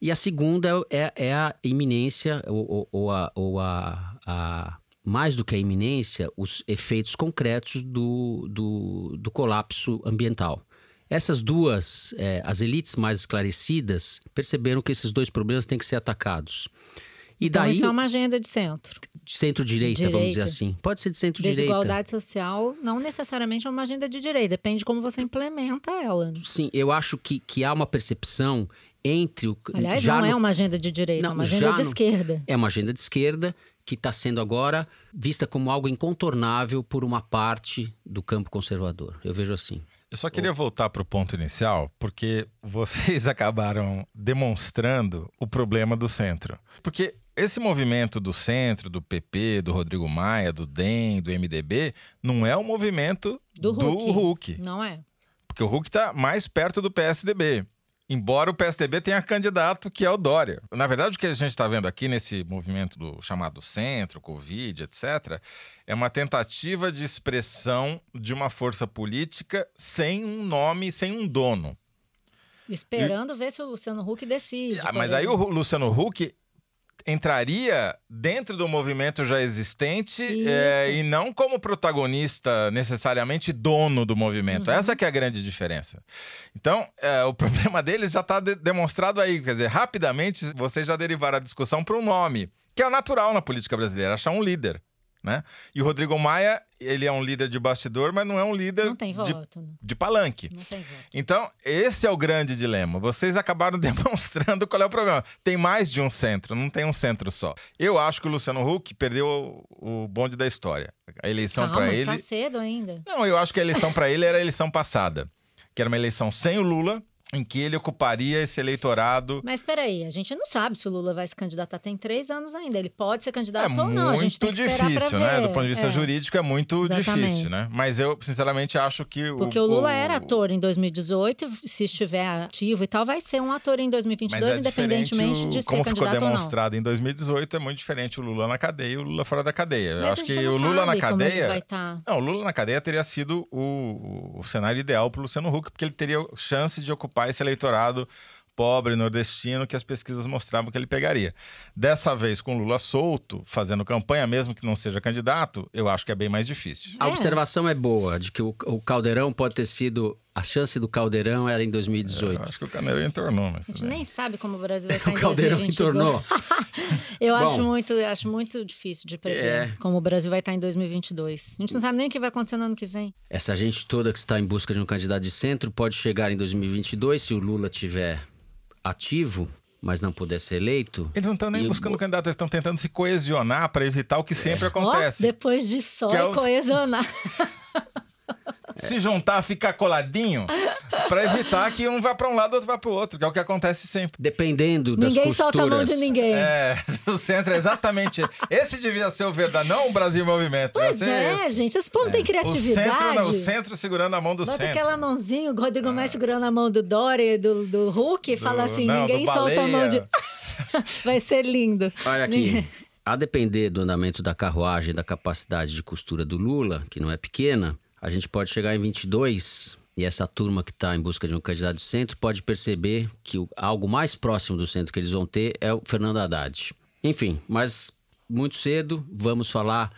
E a segunda é, é a iminência, ou, ou- ou a, ou a- a- mais do que a iminência, os efeitos concretos do, do, do colapso ambiental. Essas duas, eh, as elites mais esclarecidas, perceberam que esses dois problemas têm que ser atacados. E Então, daí, isso é uma agenda de centro. de centro-direita, vamos dizer assim. Pode ser de centro-direita. Desigualdade social não necessariamente é uma agenda de direita, depende de como você implementa ela. Sim, eu acho que, que há uma percepção entre o. Aliás, já não no- é uma agenda de direita, Não, é uma agenda de no- esquerda. É uma agenda de esquerda que está sendo agora vista como algo incontornável por uma parte do campo conservador. Eu vejo assim. Eu só queria voltar para o ponto inicial, porque vocês acabaram demonstrando o problema do centro. Porque esse movimento do centro, do PP, do Rodrigo Maia, do DEM, do MDB, não é o movimento Do do Huck. Huck. Não é? Porque o Huck está mais perto do PSDB. Embora o PSDB tenha candidato que é o Dória. Na verdade, o que a gente está vendo aqui nesse movimento do chamado centro, Covid, etc., é uma tentativa de expressão de uma força política sem um nome, sem um dono. Esperando ver se o Luciano Huck decide. Ah, Mas aí o Luciano Huck entraria dentro do movimento já existente é, e não como protagonista necessariamente dono do movimento. Uhum. Essa que é a grande diferença. Então, é, o problema deles já está demonstrado aí. Quer dizer, rapidamente vocês já derivaram a discussão para um nome, que é o natural na política brasileira, achar um líder. Né? E o Rodrigo Maia, ele é um líder de bastidor, mas não é um líder de, né? de palanque. Não tem voto. Então, esse é o grande dilema. Vocês acabaram demonstrando qual é o problema. Tem mais de um centro, não tem um centro só. Eu acho que o Luciano Huck perdeu o bonde da história. A eleição para ele. tá cedo ainda. Não, eu acho que a eleição para ele era a eleição passada, que era uma eleição sem o Lula, em que ele ocuparia esse eleitorado. Mas peraí, a gente não sabe se o Lula vai se candidatar. Tem três anos ainda. Ele pode ser É candidato ou não. Gente muito difícil, né? Do ponto de vista É. jurídico, é muito Exatamente. difícil, né? Mas eu, sinceramente, acho que. Porque o Lula era ator em 2018, se estiver ativo e tal, vai ser um ator em 2022, Mas é independentemente o- de ser como ficou candidato ou não. demonstrado em 2018, é muito diferente o Lula na cadeia e o Lula fora da cadeia. Eu Mas acho a que o Lula na como cadeia. tá. Não, o Lula na cadeia teria sido o, o cenário ideal para o Luciano Huck, porque ele teria chance de ocupar esse eleitorado pobre nordestino que as pesquisas mostravam que ele pegaria. Dessa vez, com Lula solto, fazendo campanha, mesmo que não seja candidato, eu acho que é bem mais difícil. A observação é boa, de que o, o Caldeirão pode ter sido. A chance do Caldeirão era em 2018. Eu acho que o Caldeirão entornou, mas. A gente nem sabe como o Brasil vai estar o em Caldeirão 2022. entornou. Eu Bom. acho muito, eu acho muito difícil de prever É. como o Brasil vai estar em 2022. A gente não sabe nem o que vai acontecer no ano que vem. Essa gente toda que está em busca de um candidato de centro pode chegar em 2022 se o Lula tiver ativo, mas não puder ser eleito. Eles não estão nem o buscando candidato, eles estão tentando se coesionar para evitar o que sempre Ó, acontece. depois de só é os- coesionar. Se juntar, ficar coladinho, para evitar que um vá para um lado, outro vá para o outro, que é o que acontece sempre. Dependendo das Ninguém costuras. solta a mão de ninguém. É, o centro é exatamente esse. Esse devia ser o verdade, não o Brasil em movimento. devia Pois ser é, esse. gente, esse povo tem O criatividade. centro, não, o centro segurando a mão do Bota centro. aquela mãozinha, o Rodrigo Maia segurando a mão do Dória, do, do Hulk, e fala Do- assim: não, ninguém solta a mão de. Vai ser lindo. Olha aqui. Ninguém- A depender do andamento da carruagem e da capacidade de costura do Lula, que não é pequena, a gente pode chegar em 22 e essa turma que está em busca de um candidato de centro pode perceber que o- algo mais próximo do centro que eles vão ter é o Fernando Haddad. Enfim, mas muito cedo, vamos falar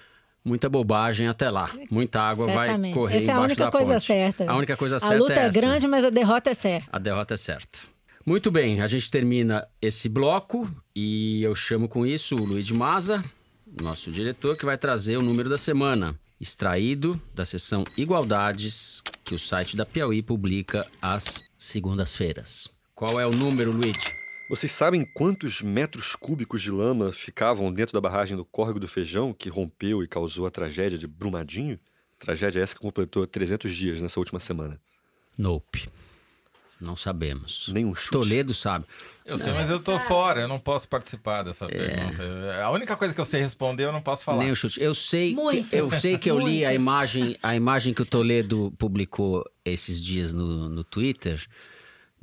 muita bobagem até lá. Muita água vai Certamente. correr Essa é a única coisa ponte. certa. A única coisa A certa luta é é, essa. grande, mas a derrota é certa. A derrota é certa. Muito bem, a gente termina esse bloco e eu chamo com isso o Luiz Maza, nosso diretor, que vai trazer o número da semana, extraído da seção Igualdades, que o site da Piauí publica às segundas-feiras. Qual é o número, Luiz? Vocês sabem quantos metros cúbicos de lama ficavam dentro da barragem do Córrego do Feijão, que rompeu e causou a tragédia de Brumadinho? Tragédia essa que completou 300 dias nessa última semana. Nope. Não sabemos. Nenhum chute. Toledo sabe. Eu sei, mas eu tô fora, eu não posso participar dessa pergunta. A única coisa que eu sei responder, eu não posso falar. Nem o chute. Eu sei, que, eu sei que eu li a imagem, a imagem que o Toledo publicou esses dias no, no Twitter,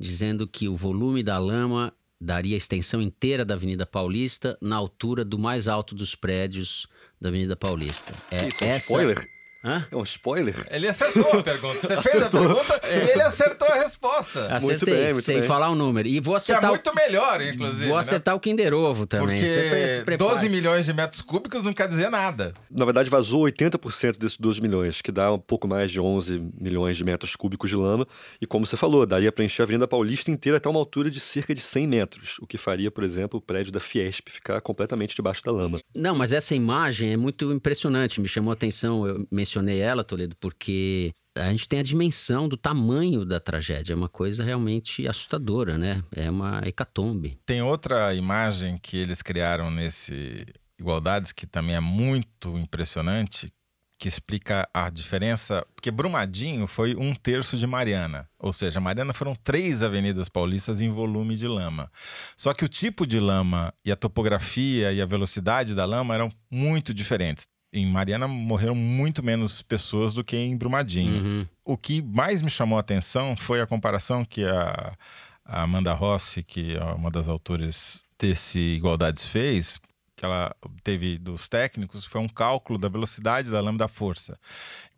dizendo que o volume da lama daria a extensão inteira da Avenida Paulista na altura do mais alto dos prédios da Avenida Paulista. É Isso é um essa... spoiler? Hã? É um spoiler? Ele acertou a pergunta. Você fez a pergunta e ele acertou a resposta. Acertei, bem, muito sem bem. falar o número. E vou Que é acertar, muito melhor, inclusive. o, vou né? acertar o Kinder Ovo também. Porque prepare. 12 milhões de metros cúbicos não quer dizer nada. Na verdade, vazou 80% desses 12 milhões, que dá um pouco mais de 11 milhões de metros cúbicos de lama. E como você falou, daria para encher a Avenida Paulista inteira até uma altura de cerca de 100 metros, o que faria, por exemplo, o prédio da Fiesp ficar completamente debaixo da lama. Não, mas essa imagem é muito impressionante, me chamou a atenção, eu mencionei ela, Toledo, porque a gente tem a dimensão do tamanho da tragédia, é uma coisa realmente assustadora, né? É uma hecatombe. Tem outra imagem que eles criaram nesse Igualdades que também é muito impressionante, que explica a diferença, porque Brumadinho foi um terço de Mariana, ou seja, Mariana foram três avenidas paulistas em volume de lama. Só que o tipo de lama e a topografia e a velocidade da lama eram muito diferentes. Em Mariana morreram muito menos pessoas do que em Brumadinho. Uhum. O que mais me chamou a atenção foi a comparação que a, a Amanda Rossi, que é uma das autores desse Igualdades, fez, que ela teve dos técnicos, foi um cálculo da velocidade da lâmina da força.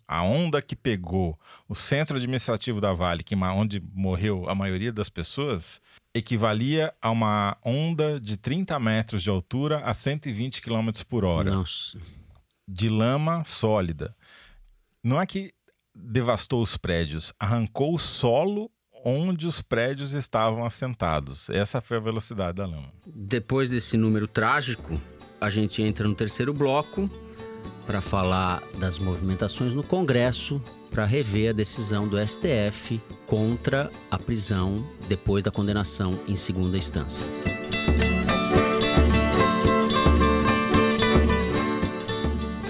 A onda que pegou o centro administrativo da Vale, que ma- onde morreu a maioria das pessoas, equivalia a uma onda de 30 metros de altura a 120 km por hora Nossa. De lama sólida. Não é que devastou os prédios, arrancou o solo onde os prédios estavam assentados. Essa foi a velocidade da lama. Depois desse número trágico, a gente entra no terceiro bloco para falar das movimentações no Congresso para rever a decisão do STF contra a prisão depois da condenação em segunda instância.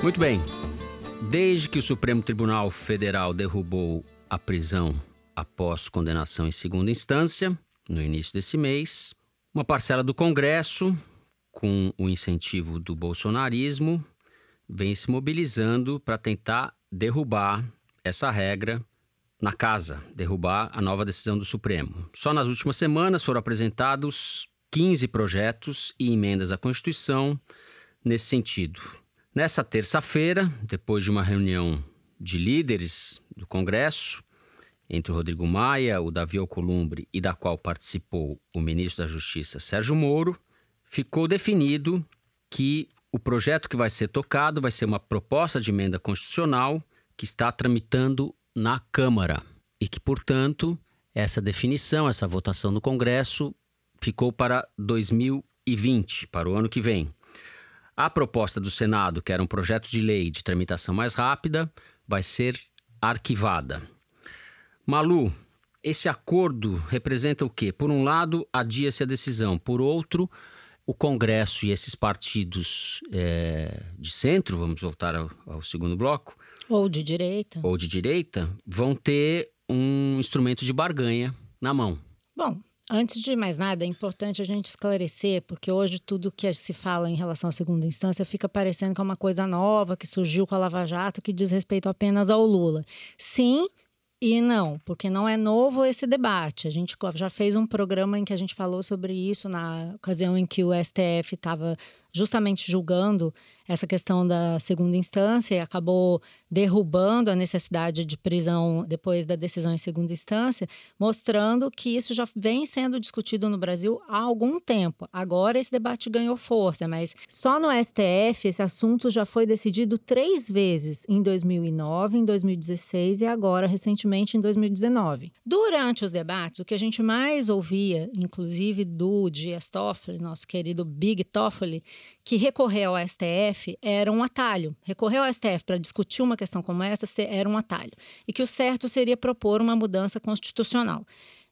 Muito bem. Desde que o Supremo Tribunal Federal derrubou a prisão após condenação em segunda instância, no início desse mês, uma parcela do Congresso, com o incentivo do bolsonarismo, vem se mobilizando para tentar derrubar essa regra na casa, derrubar a nova decisão do Supremo. Só nas últimas semanas foram apresentados 15 projetos e emendas à Constituição nesse sentido. Nessa terça-feira, depois de uma reunião de líderes do Congresso entre o Rodrigo Maia, o Davi Alcolumbre e da qual participou o ministro da Justiça Sérgio Moro, ficou definido que o projeto que vai ser tocado vai ser uma proposta de emenda constitucional que está tramitando na Câmara e que, portanto, essa definição, essa votação no Congresso ficou para 2020, para o ano que vem. A proposta do Senado, que era um projeto de lei de tramitação mais rápida, vai ser arquivada. Malu, esse acordo representa o quê? Por um lado, adia-se a decisão, por outro, o Congresso e esses partidos é, de centro, vamos voltar ao, ao segundo bloco. Ou de direita. Ou de direita, vão ter um instrumento de barganha na mão. Bom, Antes de mais nada, é importante a gente esclarecer, porque hoje tudo que se fala em relação à segunda instância fica parecendo que é uma coisa nova que surgiu com a Lava Jato que diz respeito apenas ao Lula. Sim, e não, porque não é novo esse debate. A gente já fez um programa em que a gente falou sobre isso na ocasião em que o STF estava justamente julgando essa questão da segunda instância e acabou derrubando a necessidade de prisão depois da decisão em segunda instância, mostrando que isso já vem sendo discutido no Brasil há algum tempo. Agora esse debate ganhou força, mas só no STF esse assunto já foi decidido três vezes, em 2009, em 2016 e agora recentemente em 2019. Durante os debates, o que a gente mais ouvia, inclusive do Dias Toffoli, nosso querido Big Toffoli, que recorrer ao STF era um atalho. Recorrer ao STF para discutir uma questão como essa era um atalho. E que o certo seria propor uma mudança constitucional.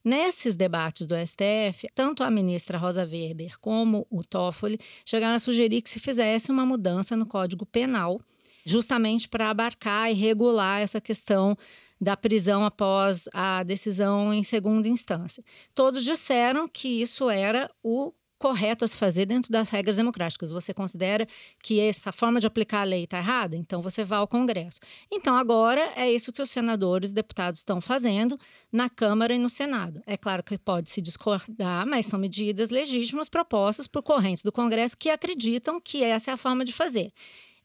Nesses debates do STF, tanto a ministra Rosa Weber como o Toffoli chegaram a sugerir que se fizesse uma mudança no Código Penal, justamente para abarcar e regular essa questão da prisão após a decisão em segunda instância. Todos disseram que isso era o correto a se fazer dentro das regras democráticas. Você considera que essa forma de aplicar a lei está errada? Então você vá ao Congresso. Então agora é isso que os senadores e deputados estão fazendo na Câmara e no Senado. É claro que pode se discordar, mas são medidas legítimas propostas por correntes do Congresso que acreditam que essa é a forma de fazer.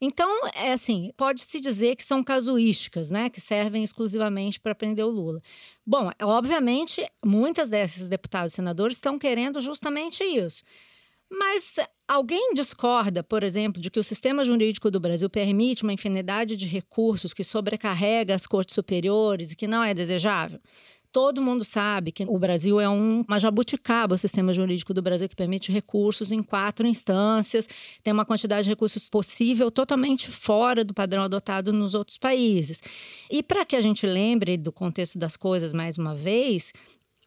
Então, é assim, pode-se dizer que são casuísticas, né, que servem exclusivamente para prender o Lula. Bom, obviamente, muitas desses deputados e senadores estão querendo justamente isso. Mas alguém discorda, por exemplo, de que o sistema jurídico do Brasil permite uma infinidade de recursos que sobrecarrega as cortes superiores e que não é desejável? Todo mundo sabe que o Brasil é um, uma jabuticaba, o sistema jurídico do Brasil, que permite recursos em quatro instâncias, tem uma quantidade de recursos possível totalmente fora do padrão adotado nos outros países. E para que a gente lembre do contexto das coisas mais uma vez,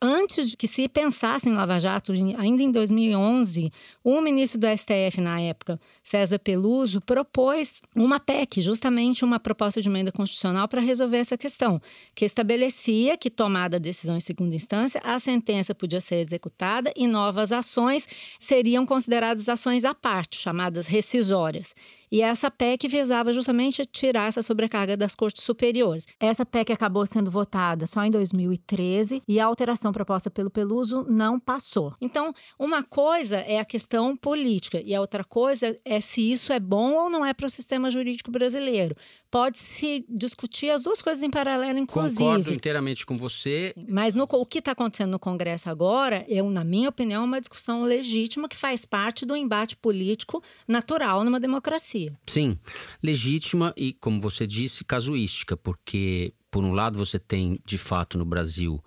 antes de que se pensasse em Lava Jato, ainda em 2011, o ministro do STF na época, César Peluso, propôs uma PEC, justamente uma proposta de emenda constitucional para resolver essa questão, que estabelecia que, tomada a decisão em segunda instância, a sentença podia ser executada e novas ações seriam consideradas ações à parte, chamadas rescisórias. E essa PEC visava justamente tirar essa sobrecarga das cortes superiores. Essa PEC acabou sendo votada só em 2013 e a alteração proposta pelo Peluso não passou. Então, uma coisa é a questão política e a outra coisa é se isso é bom ou não é para o sistema jurídico brasileiro. Pode-se discutir as duas coisas em paralelo, inclusive. Concordo inteiramente com você. Mas no, o que está acontecendo no Congresso agora, eu, na minha opinião, é uma discussão legítima que faz parte do embate político natural numa democracia. Sim, legítima e, como você disse, casuística, porque, por um lado, você tem, de fato, no Brasil,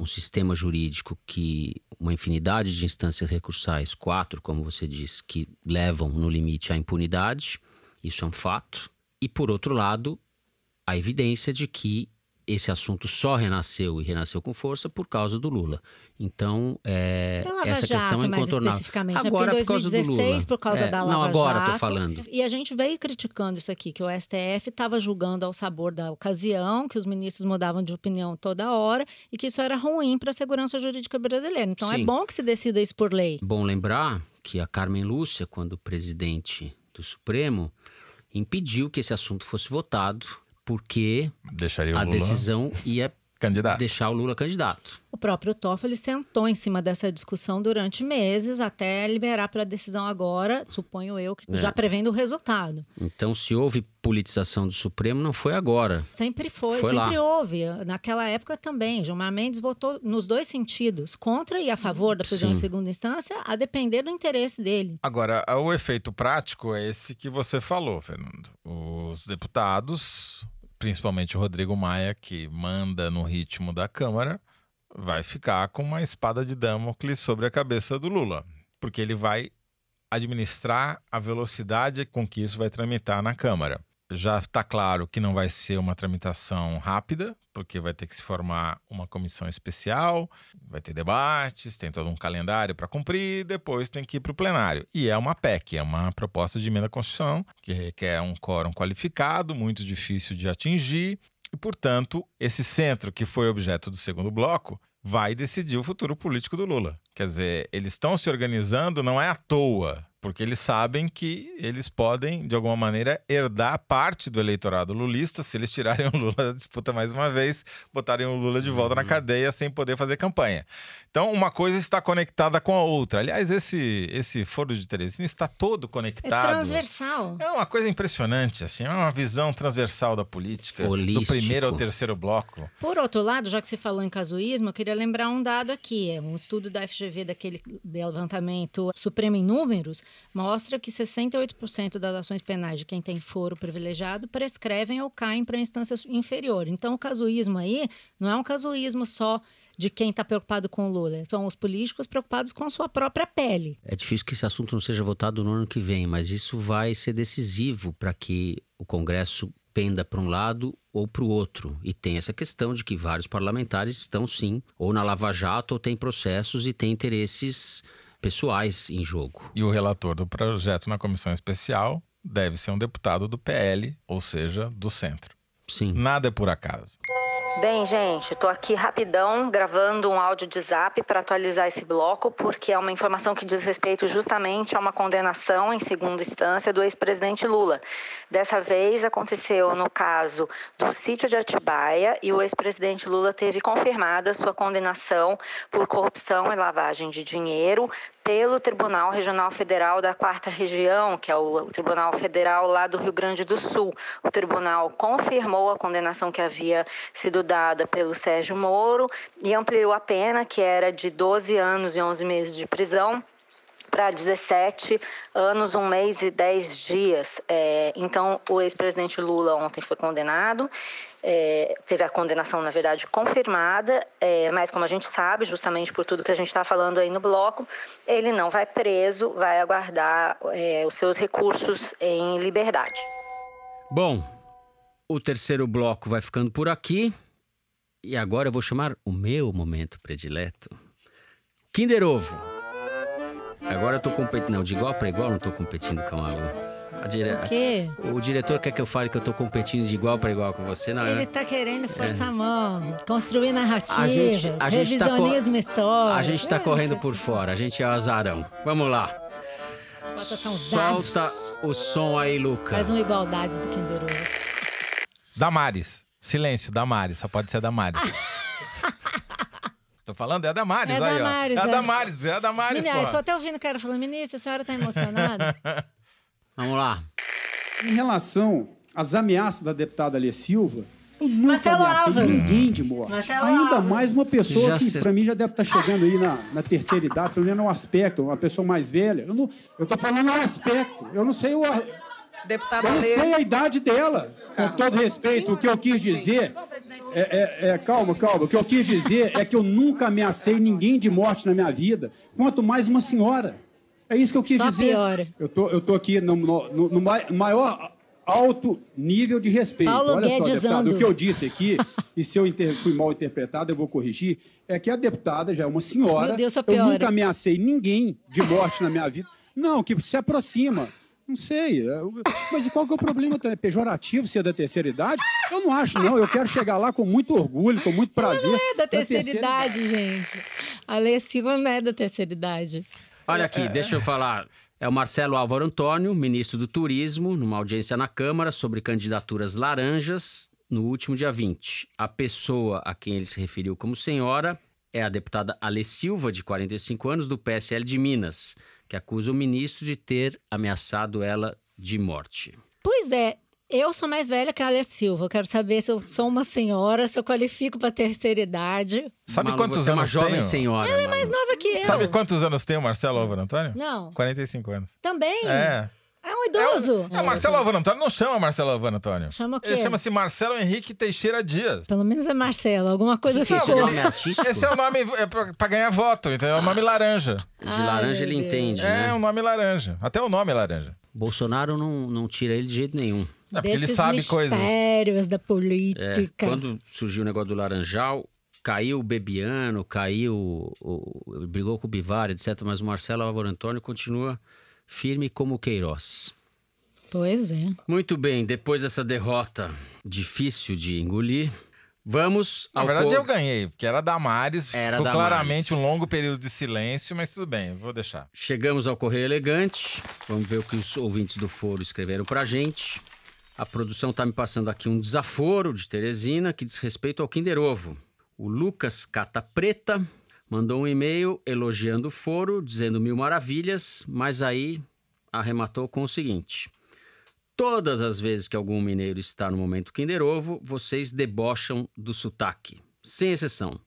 um sistema jurídico que uma infinidade de instâncias recursais, quatro, como você disse, que levam no limite à impunidade, isso é um fato. E por outro lado, a evidência de que esse assunto só renasceu e renasceu com força por causa do Lula. Então, é, essa Jato, questão é incontornável. especificamente, agora, é por causa 2016, por causa é, da Lava Não, agora estou falando. E a gente veio criticando isso aqui, que o STF estava julgando ao sabor da ocasião, que os ministros mudavam de opinião toda hora e que isso era ruim para a segurança jurídica brasileira. Então, é Sim. é bom que se decida isso por lei. Bom lembrar que a Carmen Lúcia, quando presidente do Supremo, impediu que esse assunto fosse votado porque Deixaria a decisão ia candidato. deixar o Lula candidato. O próprio Toffoli sentou em cima dessa discussão durante meses até liberar para decisão agora, suponho eu, que É. já prevendo o resultado. Então, se houve politização do Supremo, não foi agora. Sempre foi, Foi sempre lá. houve. Naquela época também. Gilmar Mendes votou nos dois sentidos, contra e a favor da prisão em Sim. segunda instância, a depender do interesse dele. Agora, o efeito prático é esse que você falou, Fernando. Os deputados, principalmente o Rodrigo Maia, que manda no ritmo da Câmara, vai ficar com uma espada de Damocles sobre a cabeça do Lula, porque ele vai administrar a velocidade com que isso vai tramitar na Câmara. Já está claro que não vai ser uma tramitação rápida, porque vai ter que se formar uma comissão especial, vai ter debates, tem todo um calendário para cumprir, depois tem que ir para o plenário. E é uma PEC, é uma proposta de emenda à Constituição, que requer um quórum qualificado, muito difícil de atingir, e, portanto, esse centro que foi objeto do segundo bloco vai decidir o futuro político do Lula. Quer dizer, eles estão se organizando não é à toa, porque eles sabem que eles podem, de alguma maneira, herdar parte do eleitorado lulista se eles tirarem o Lula da disputa mais uma vez, botarem o Lula de volta na cadeia sem poder fazer campanha. Então, uma coisa está conectada com a outra. Aliás, esse, esse foro de Teresina está todo É conectado. transversal. É uma coisa impressionante, assim, é uma visão transversal da política, do Holístico. primeiro ao terceiro bloco. Por outro lado, já que você falou em casuísmo, eu queria lembrar um dado aqui. É Um estudo da FGV daquele levantamento Supremo em Números mostra que 68% das ações penais de quem tem foro privilegiado prescrevem ou caem para instância inferior. Então, o casuísmo aí não é um casuísmo só de quem está preocupado com o Lula. São os políticos preocupados com a sua própria pele. É difícil que esse assunto não seja votado no ano que vem, mas isso vai ser decisivo para que o Congresso penda para um lado ou para o outro. E tem essa questão de que vários parlamentares estão, sim, ou na Lava Jato, ou têm processos e têm interesses pessoais em jogo. E o relator do projeto na comissão especial deve ser um deputado do PL, ou seja, do centro. Sim. Nada é por acaso. Bem, gente, tô aqui rapidão gravando um áudio de zap para atualizar esse bloco, porque é uma informação que diz respeito justamente a uma condenação em segunda instância do ex-presidente Lula. Dessa vez aconteceu no caso do sítio de Atibaia e o ex-presidente Lula teve confirmada sua condenação por corrupção e lavagem de dinheiro pelo Tribunal Regional Federal da Quarta Região, que é o Tribunal Federal lá do Rio Grande do Sul. O tribunal confirmou a condenação que havia sido dada pelo Sérgio Moro e ampliou a pena, que era de 12 anos e 11 meses de prisão, para 17 anos, um mês e 10 dias. É, então, o ex-presidente Lula ontem foi condenado. É, teve a condenação, na verdade, confirmada, é, mas como a gente sabe, justamente por tudo que a gente está falando aí no bloco, ele não vai preso, vai aguardar é, os seus recursos em liberdade. Bom, o terceiro bloco vai ficando por aqui. E agora eu vou chamar o meu momento predileto. Kinder Ovo. Agora eu tô competindo. Não, de igual para igual, não tô competindo com a Lu. A dire... O quê? O diretor quer que eu fale que eu tô competindo de igual para igual com você, não Ele é? está querendo forçar a mão, construir narrativas, A gente- a gente tá co- revisionismo histórico. A gente tá É, correndo por fora, a gente é o azarão. Vamos lá. Solta dados. o som aí, Luca. Faz uma igualdade do Kinder Ovo. Damares. Silêncio, Damares. Só pode ser Damares. Tô falando, é a Damares, É aí, Damares, ó. É a é. Damares, é a Damares, Menina, eu pô. tô até ouvindo o cara falando, ministra, a senhora tá emocionada? Vamos lá. Em relação às ameaças da deputada Alê Silva, eu nunca Marcelo ameacei ninguém de morte. Marcelo Ainda Álvaro. mais uma pessoa Já que, se- para mim, já deve estar chegando aí na, na terceira idade, pelo menos no aspecto, uma pessoa mais velha. Eu, não, eu tô falando o aspecto. Eu não sei o, Deputada eu não sei a idade dela. Com todo respeito, o que eu quis dizer. É, é- é- calma, calma. O que eu quis dizer é que eu nunca ameacei ninguém de morte na minha vida, quanto mais uma senhora. É isso que eu quis Só dizer. piora. Eu tô, eu tô aqui no, no- no- no mai- maior alto nível de respeito. Paulo Olha só, Guedesando. deputado, o que eu disse aqui, e se eu inter- fui mal interpretado, eu vou corrigir, é que a deputada já é uma senhora. Meu Deus, só eu piora. nunca ameacei ninguém de morte na minha vida. Não, que se aproxima. Não sei. eu- Mas e qual que é o problema? É pejorativo ser da terceira idade? Eu não acho, não. Eu quero chegar lá com muito orgulho, com muito prazer. Não é da terceira idade, gente. A Lê Silva não é da terceira idade. Olha É, aqui, deixa eu falar. É o Marcelo Álvaro Antônio, ministro do Turismo, numa audiência na Câmara sobre candidaturas laranjas no último dia 20. A pessoa a quem ele se referiu como senhora é a deputada Ale Silva, de 45 anos, do PSL de Minas, que acusa o ministro de ter ameaçado ela de morte. Pois é, eu sou mais velha que a Ale Silva. Eu quero saber se eu sou uma senhora, se eu qualifico para terceira idade. Sabe Malu, quantos você é uma anos jovem tenho? senhora. Ela é Malu. mais nova que eu. Sabe quantos anos tem o Marcelo Álvaro Antônio? Não. 45 anos. Também? É. É um idoso. É, o Marcelo Álvaro Antônio não chama Marcelo Álvaro Antônio. Chama o quê? Ele chama-se Marcelo Henrique Teixeira Dias. Pelo menos é Marcelo. Alguma coisa Não, ficou. nome artístico? Esse é o nome é pra, pra ganhar voto, então é o nome laranja. De Ai, laranja ele Deus. entende, É né? um nome laranja. Até o nome é laranja. Bolsonaro não, não tira ele de jeito nenhum. É porque ele sabe coisas. mistérios da É, política. quando surgiu o negócio do Laranjal, caiu o Bebiano, caiu. O, o- brigou com o Bivar, etc. Mas o Marcelo Álvaro Antônio continua firme como o Queiroz. Pois é. Muito bem, depois dessa derrota difícil de engolir, vamos Na ao. verdade, co- eu ganhei, porque era Damares. Era Foi Damares. claramente um longo período de silêncio, mas tudo bem, vou deixar. Chegamos ao Correio Elegante. Vamos ver o que os ouvintes do foro escreveram pra gente. A produção tá me passando aqui um desaforo de Teresina que diz respeito ao Kinder Ovo. O Lucas Cata Preta mandou um e-mail elogiando o foro, dizendo mil maravilhas, mas aí arrematou com o seguinte: Todas as vezes que algum mineiro está no momento Kinder Ovo, vocês debocham do sotaque, sem exceção.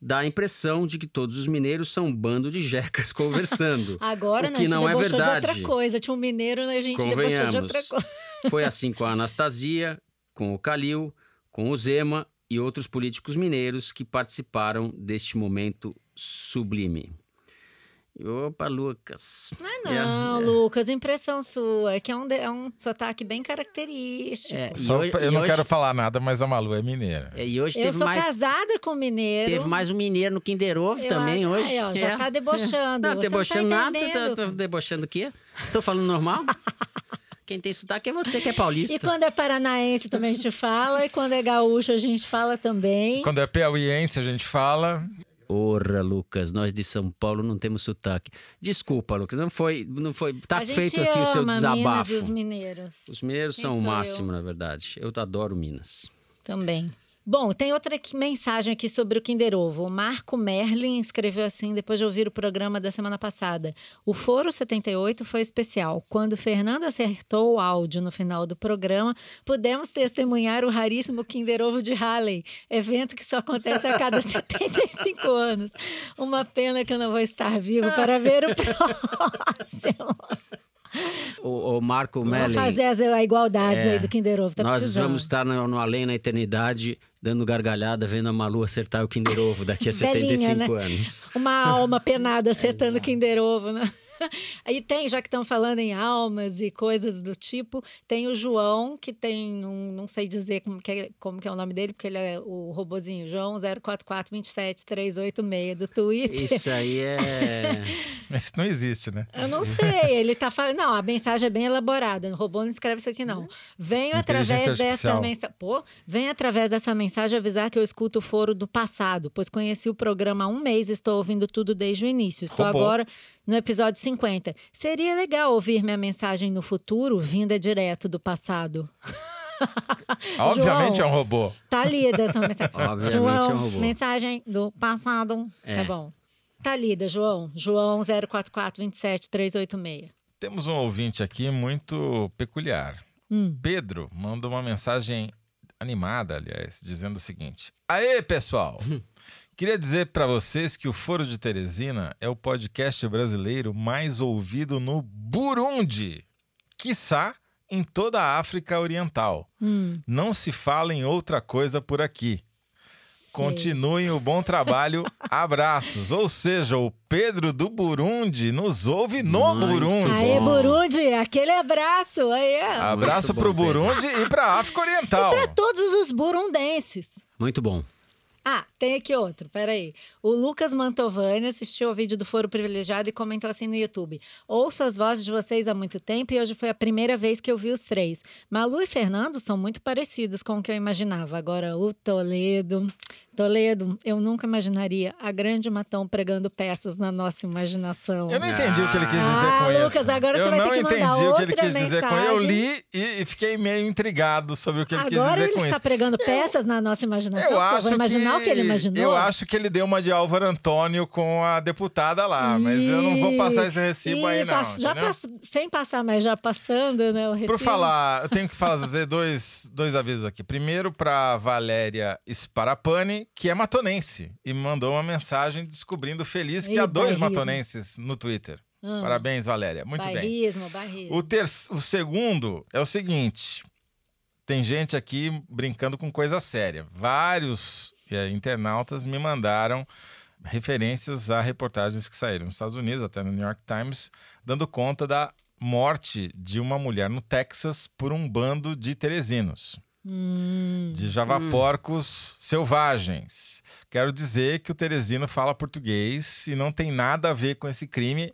Dá a impressão de que todos os mineiros são um bando de jecas conversando. Agora O não, que gente não é debochou de verdade. outra coisa. Tinha um mineiro, né? a gente debochou de outra coisa. Foi assim com a Anastasia, com o Calil, com o Zema e outros políticos mineiros que participaram deste momento sublime. Opa, Lucas. Não, não, É, é. Lucas, impressão sua. É que é um, é um sotaque bem característico. É, Só hoje- eu não hoje- quero falar nada, mas a Malu é mineira. é, E hoje Eu teve sou mais, casada com mineiro. teve mais um mineiro no Kinder Ovo Eu- também hoje. Aí, ó, já É. tá debochando. Não, Você debochando tá nada. entendendo. Tô, tô debochando o quê? Tô falando normal? Quem tem sotaque é você que é paulista. E quando é paranaense também a gente fala, e quando é gaúcho a gente fala também. Quando é piauiense, a gente fala. Ora, Lucas, nós de São Paulo não temos sotaque. Desculpa, Lucas, não foi, não foi. Tá a gente feito aqui o seu ama Minas desabafo. e os mineiros. Os mineiros Quem são o máximo, eu? na verdade. Eu adoro Minas. Também. Bom, tem outra aqui- mensagem aqui sobre o Kinder Ovo. O Marco Merlin escreveu assim depois de ouvir o programa da semana passada. O Foro 78 foi especial. Quando Fernando acertou o áudio no final do programa, pudemos testemunhar o raríssimo Kinder Ovo de Halley, evento que só acontece a cada 75 anos. Uma pena que eu não vou estar vivo para ver o próximo. O, o Marco Vamos Mellen. fazer as igualdades É, aí do Kinder Ovo. Tá nós precisando. vamos estar no, no Além na Eternidade, dando gargalhada, vendo a Malu acertar o Kinder Ovo daqui a Velhinha, 75 né? anos. Uma alma penada acertando Kinder Ovo, né? Aí tem, já que estão falando em almas e coisas do tipo, tem o João, que tem, um, não sei dizer como que, é, como que é o nome dele, porque ele é o robozinho, João 04427386 do Twitter. Isso aí é. Isso não existe, né? Eu não sei, ele tá falando. Não, a mensagem é bem elaborada. O robô não escreve isso aqui, não. Venho através dessa mensagem. Pô, venho através dessa mensagem avisar que eu escuto o foro do passado, pois conheci o programa há um mês e estou ouvindo tudo desde o início. Estou Robô. agora no episódio 50. Seria legal ouvir minha mensagem no futuro, vinda direto do passado. Obviamente João, é um robô. Tá lida essa mensagem. Obviamente João, é um robô. mensagem do passado. É. É. bom. Tá lida, João. João 04427386. Temos um ouvinte aqui muito peculiar. Hum. Pedro mandou uma mensagem animada, aliás, dizendo o seguinte: Aê, pessoal! Queria dizer para vocês que o Foro de Teresina é o podcast brasileiro mais ouvido no Burundi, quiçá em toda a África Oriental. Hum. Não se fala em outra coisa por aqui. Continuem o bom trabalho. Abraços. Ou seja, o Pedro do Burundi nos ouve no Muito Burundi. Aê. Burundi, aquele abraço. Aí, ó. Abraço pro Pedro. Burundi e pra África Oriental. Para todos os burundenses. Muito bom. Ah, tem aqui outro, peraí. O Lucas Mantovani assistiu ao vídeo do Foro Privilegiado e comentou assim no YouTube. Ouço as vozes de vocês há muito tempo e hoje foi a primeira vez que eu vi os três. Malu e Fernando são muito parecidos com o que eu imaginava. Agora, o Toledo... Toledo, eu nunca imaginaria a grande Matão pregando peças na nossa imaginação. Eu não entendi o que ele quis dizer ah, com Lucas, isso. agora eu você vai não ter que mandar entendi o que ele outra quis dizer com isso. Eu mensagem. li e, e fiquei meio intrigado sobre o que ele Agora quis dizer ele com está isso. pregando peças na nossa imaginação. Eu acho eu vou imaginar que, o que ele imaginou. Eu acho que ele deu uma de Álvaro Antônio com a deputada lá, mas eu não vou passar esse recibo Ih, aí, não. já entendeu? pass- sem passar, mas já passando, né? O recibo. Por falar, eu tenho que fazer dois, dois avisos aqui. Primeiro para Valéria Sparapani, que é matonense, e mandou uma mensagem descobrindo feliz que Ih, há dois bairrismo. matonenses no Twitter. Hum. Parabéns, Valéria. Muito bem. Bairrismo, bairrismo. O, ter... o segundo é o seguinte: tem gente aqui brincando com coisa séria. Vários eh, internautas me mandaram referências a reportagens que saíram nos Estados Unidos, até no New York Times, dando conta da morte de uma mulher no Texas por um bando de teresinos, Hum. de javaporcos selvagens. Quero dizer que o teresino fala português e não tem nada a ver com esse crime,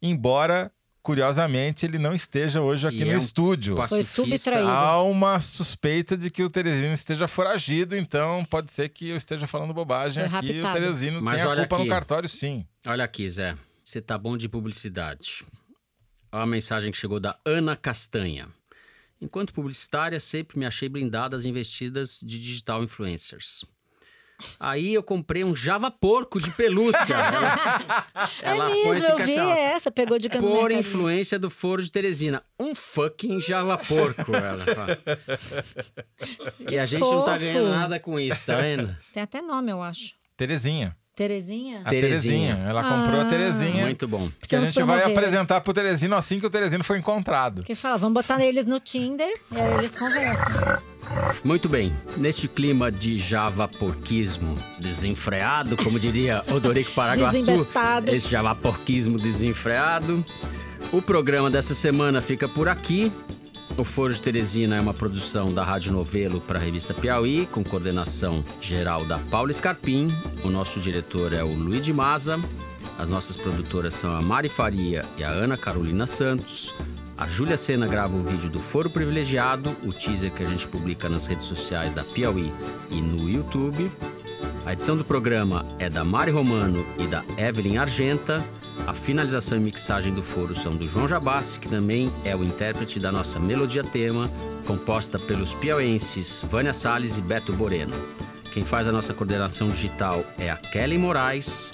embora, curiosamente, ele não esteja hoje aqui E no é um estúdio. Foi subtraído. Há uma suspeita de que o Teresino esteja foragido, então pode ser que eu esteja falando bobagem Foi aqui. e O raptado. Teresino Mas tem a olha culpa aqui. no cartório, sim. Olha aqui, Zé. Você tá bom de publicidade. Olha a mensagem que chegou da Ana Castanha. Enquanto publicitária, sempre me achei blindada às investidas de digital influencers. Aí eu comprei um Java porco de pelúcia. ela É ela mesmo, eu vi cachorro. essa, pegou de cano Por influência do foro de Teresina. Um fucking Java porco, ela fala. E a gente não tá fofo. ganhando nada com isso, tá vendo? Tem até nome, eu acho. Terezinha. Terezinha? A Terezinha. Terezinha. Ela comprou a Ah. Terezinha. Muito bom. Que a Precisamos gente vai promover. apresentar pro Teresino assim que o Teresino for encontrado. Que fala, vamos botar eles no Tinder e aí eles conversam. Muito bem. Neste clima de Java porquismo desenfreado, como diria Odorico Paraguaçu, esse Java porquismo desenfreado, o programa dessa semana fica por aqui. O Foro de Teresina é uma produção da Rádio Novelo para a revista Piauí, com coordenação geral da Paula Scarpim. O nosso diretor é o Luiz de Maza. As nossas produtoras são a Mari Faria e a Ana Carolina Santos. A Júlia Sena grava o vídeo do Foro Privilegiado, o teaser que a gente publica nas redes sociais da Piauí e no YouTube. A edição do programa é da Mari Romano e da Evelyn Argenta. A finalização e mixagem do foro são do João Jabassi, que também é o intérprete da nossa melodia tema, composta pelos piauenses Vânia Salles e Beto Boreno. Quem faz a nossa coordenação digital é a Kelly Moraes.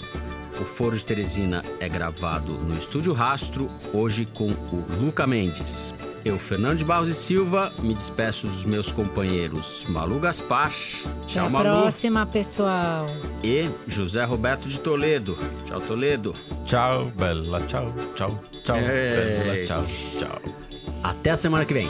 O Foro de Teresina é gravado no Estúdio Rastro, hoje com o Luca Mendes. Eu, Fernando de Barros e Silva, me despeço dos meus companheiros Malu Gaspar, Até tchau a Malu, próxima, pessoal. e José Roberto de Toledo. Tchau, Toledo. Tchau, Bela. Tchau, tchau, tchau. Ei. Bela, tchau, tchau. Até a semana que vem.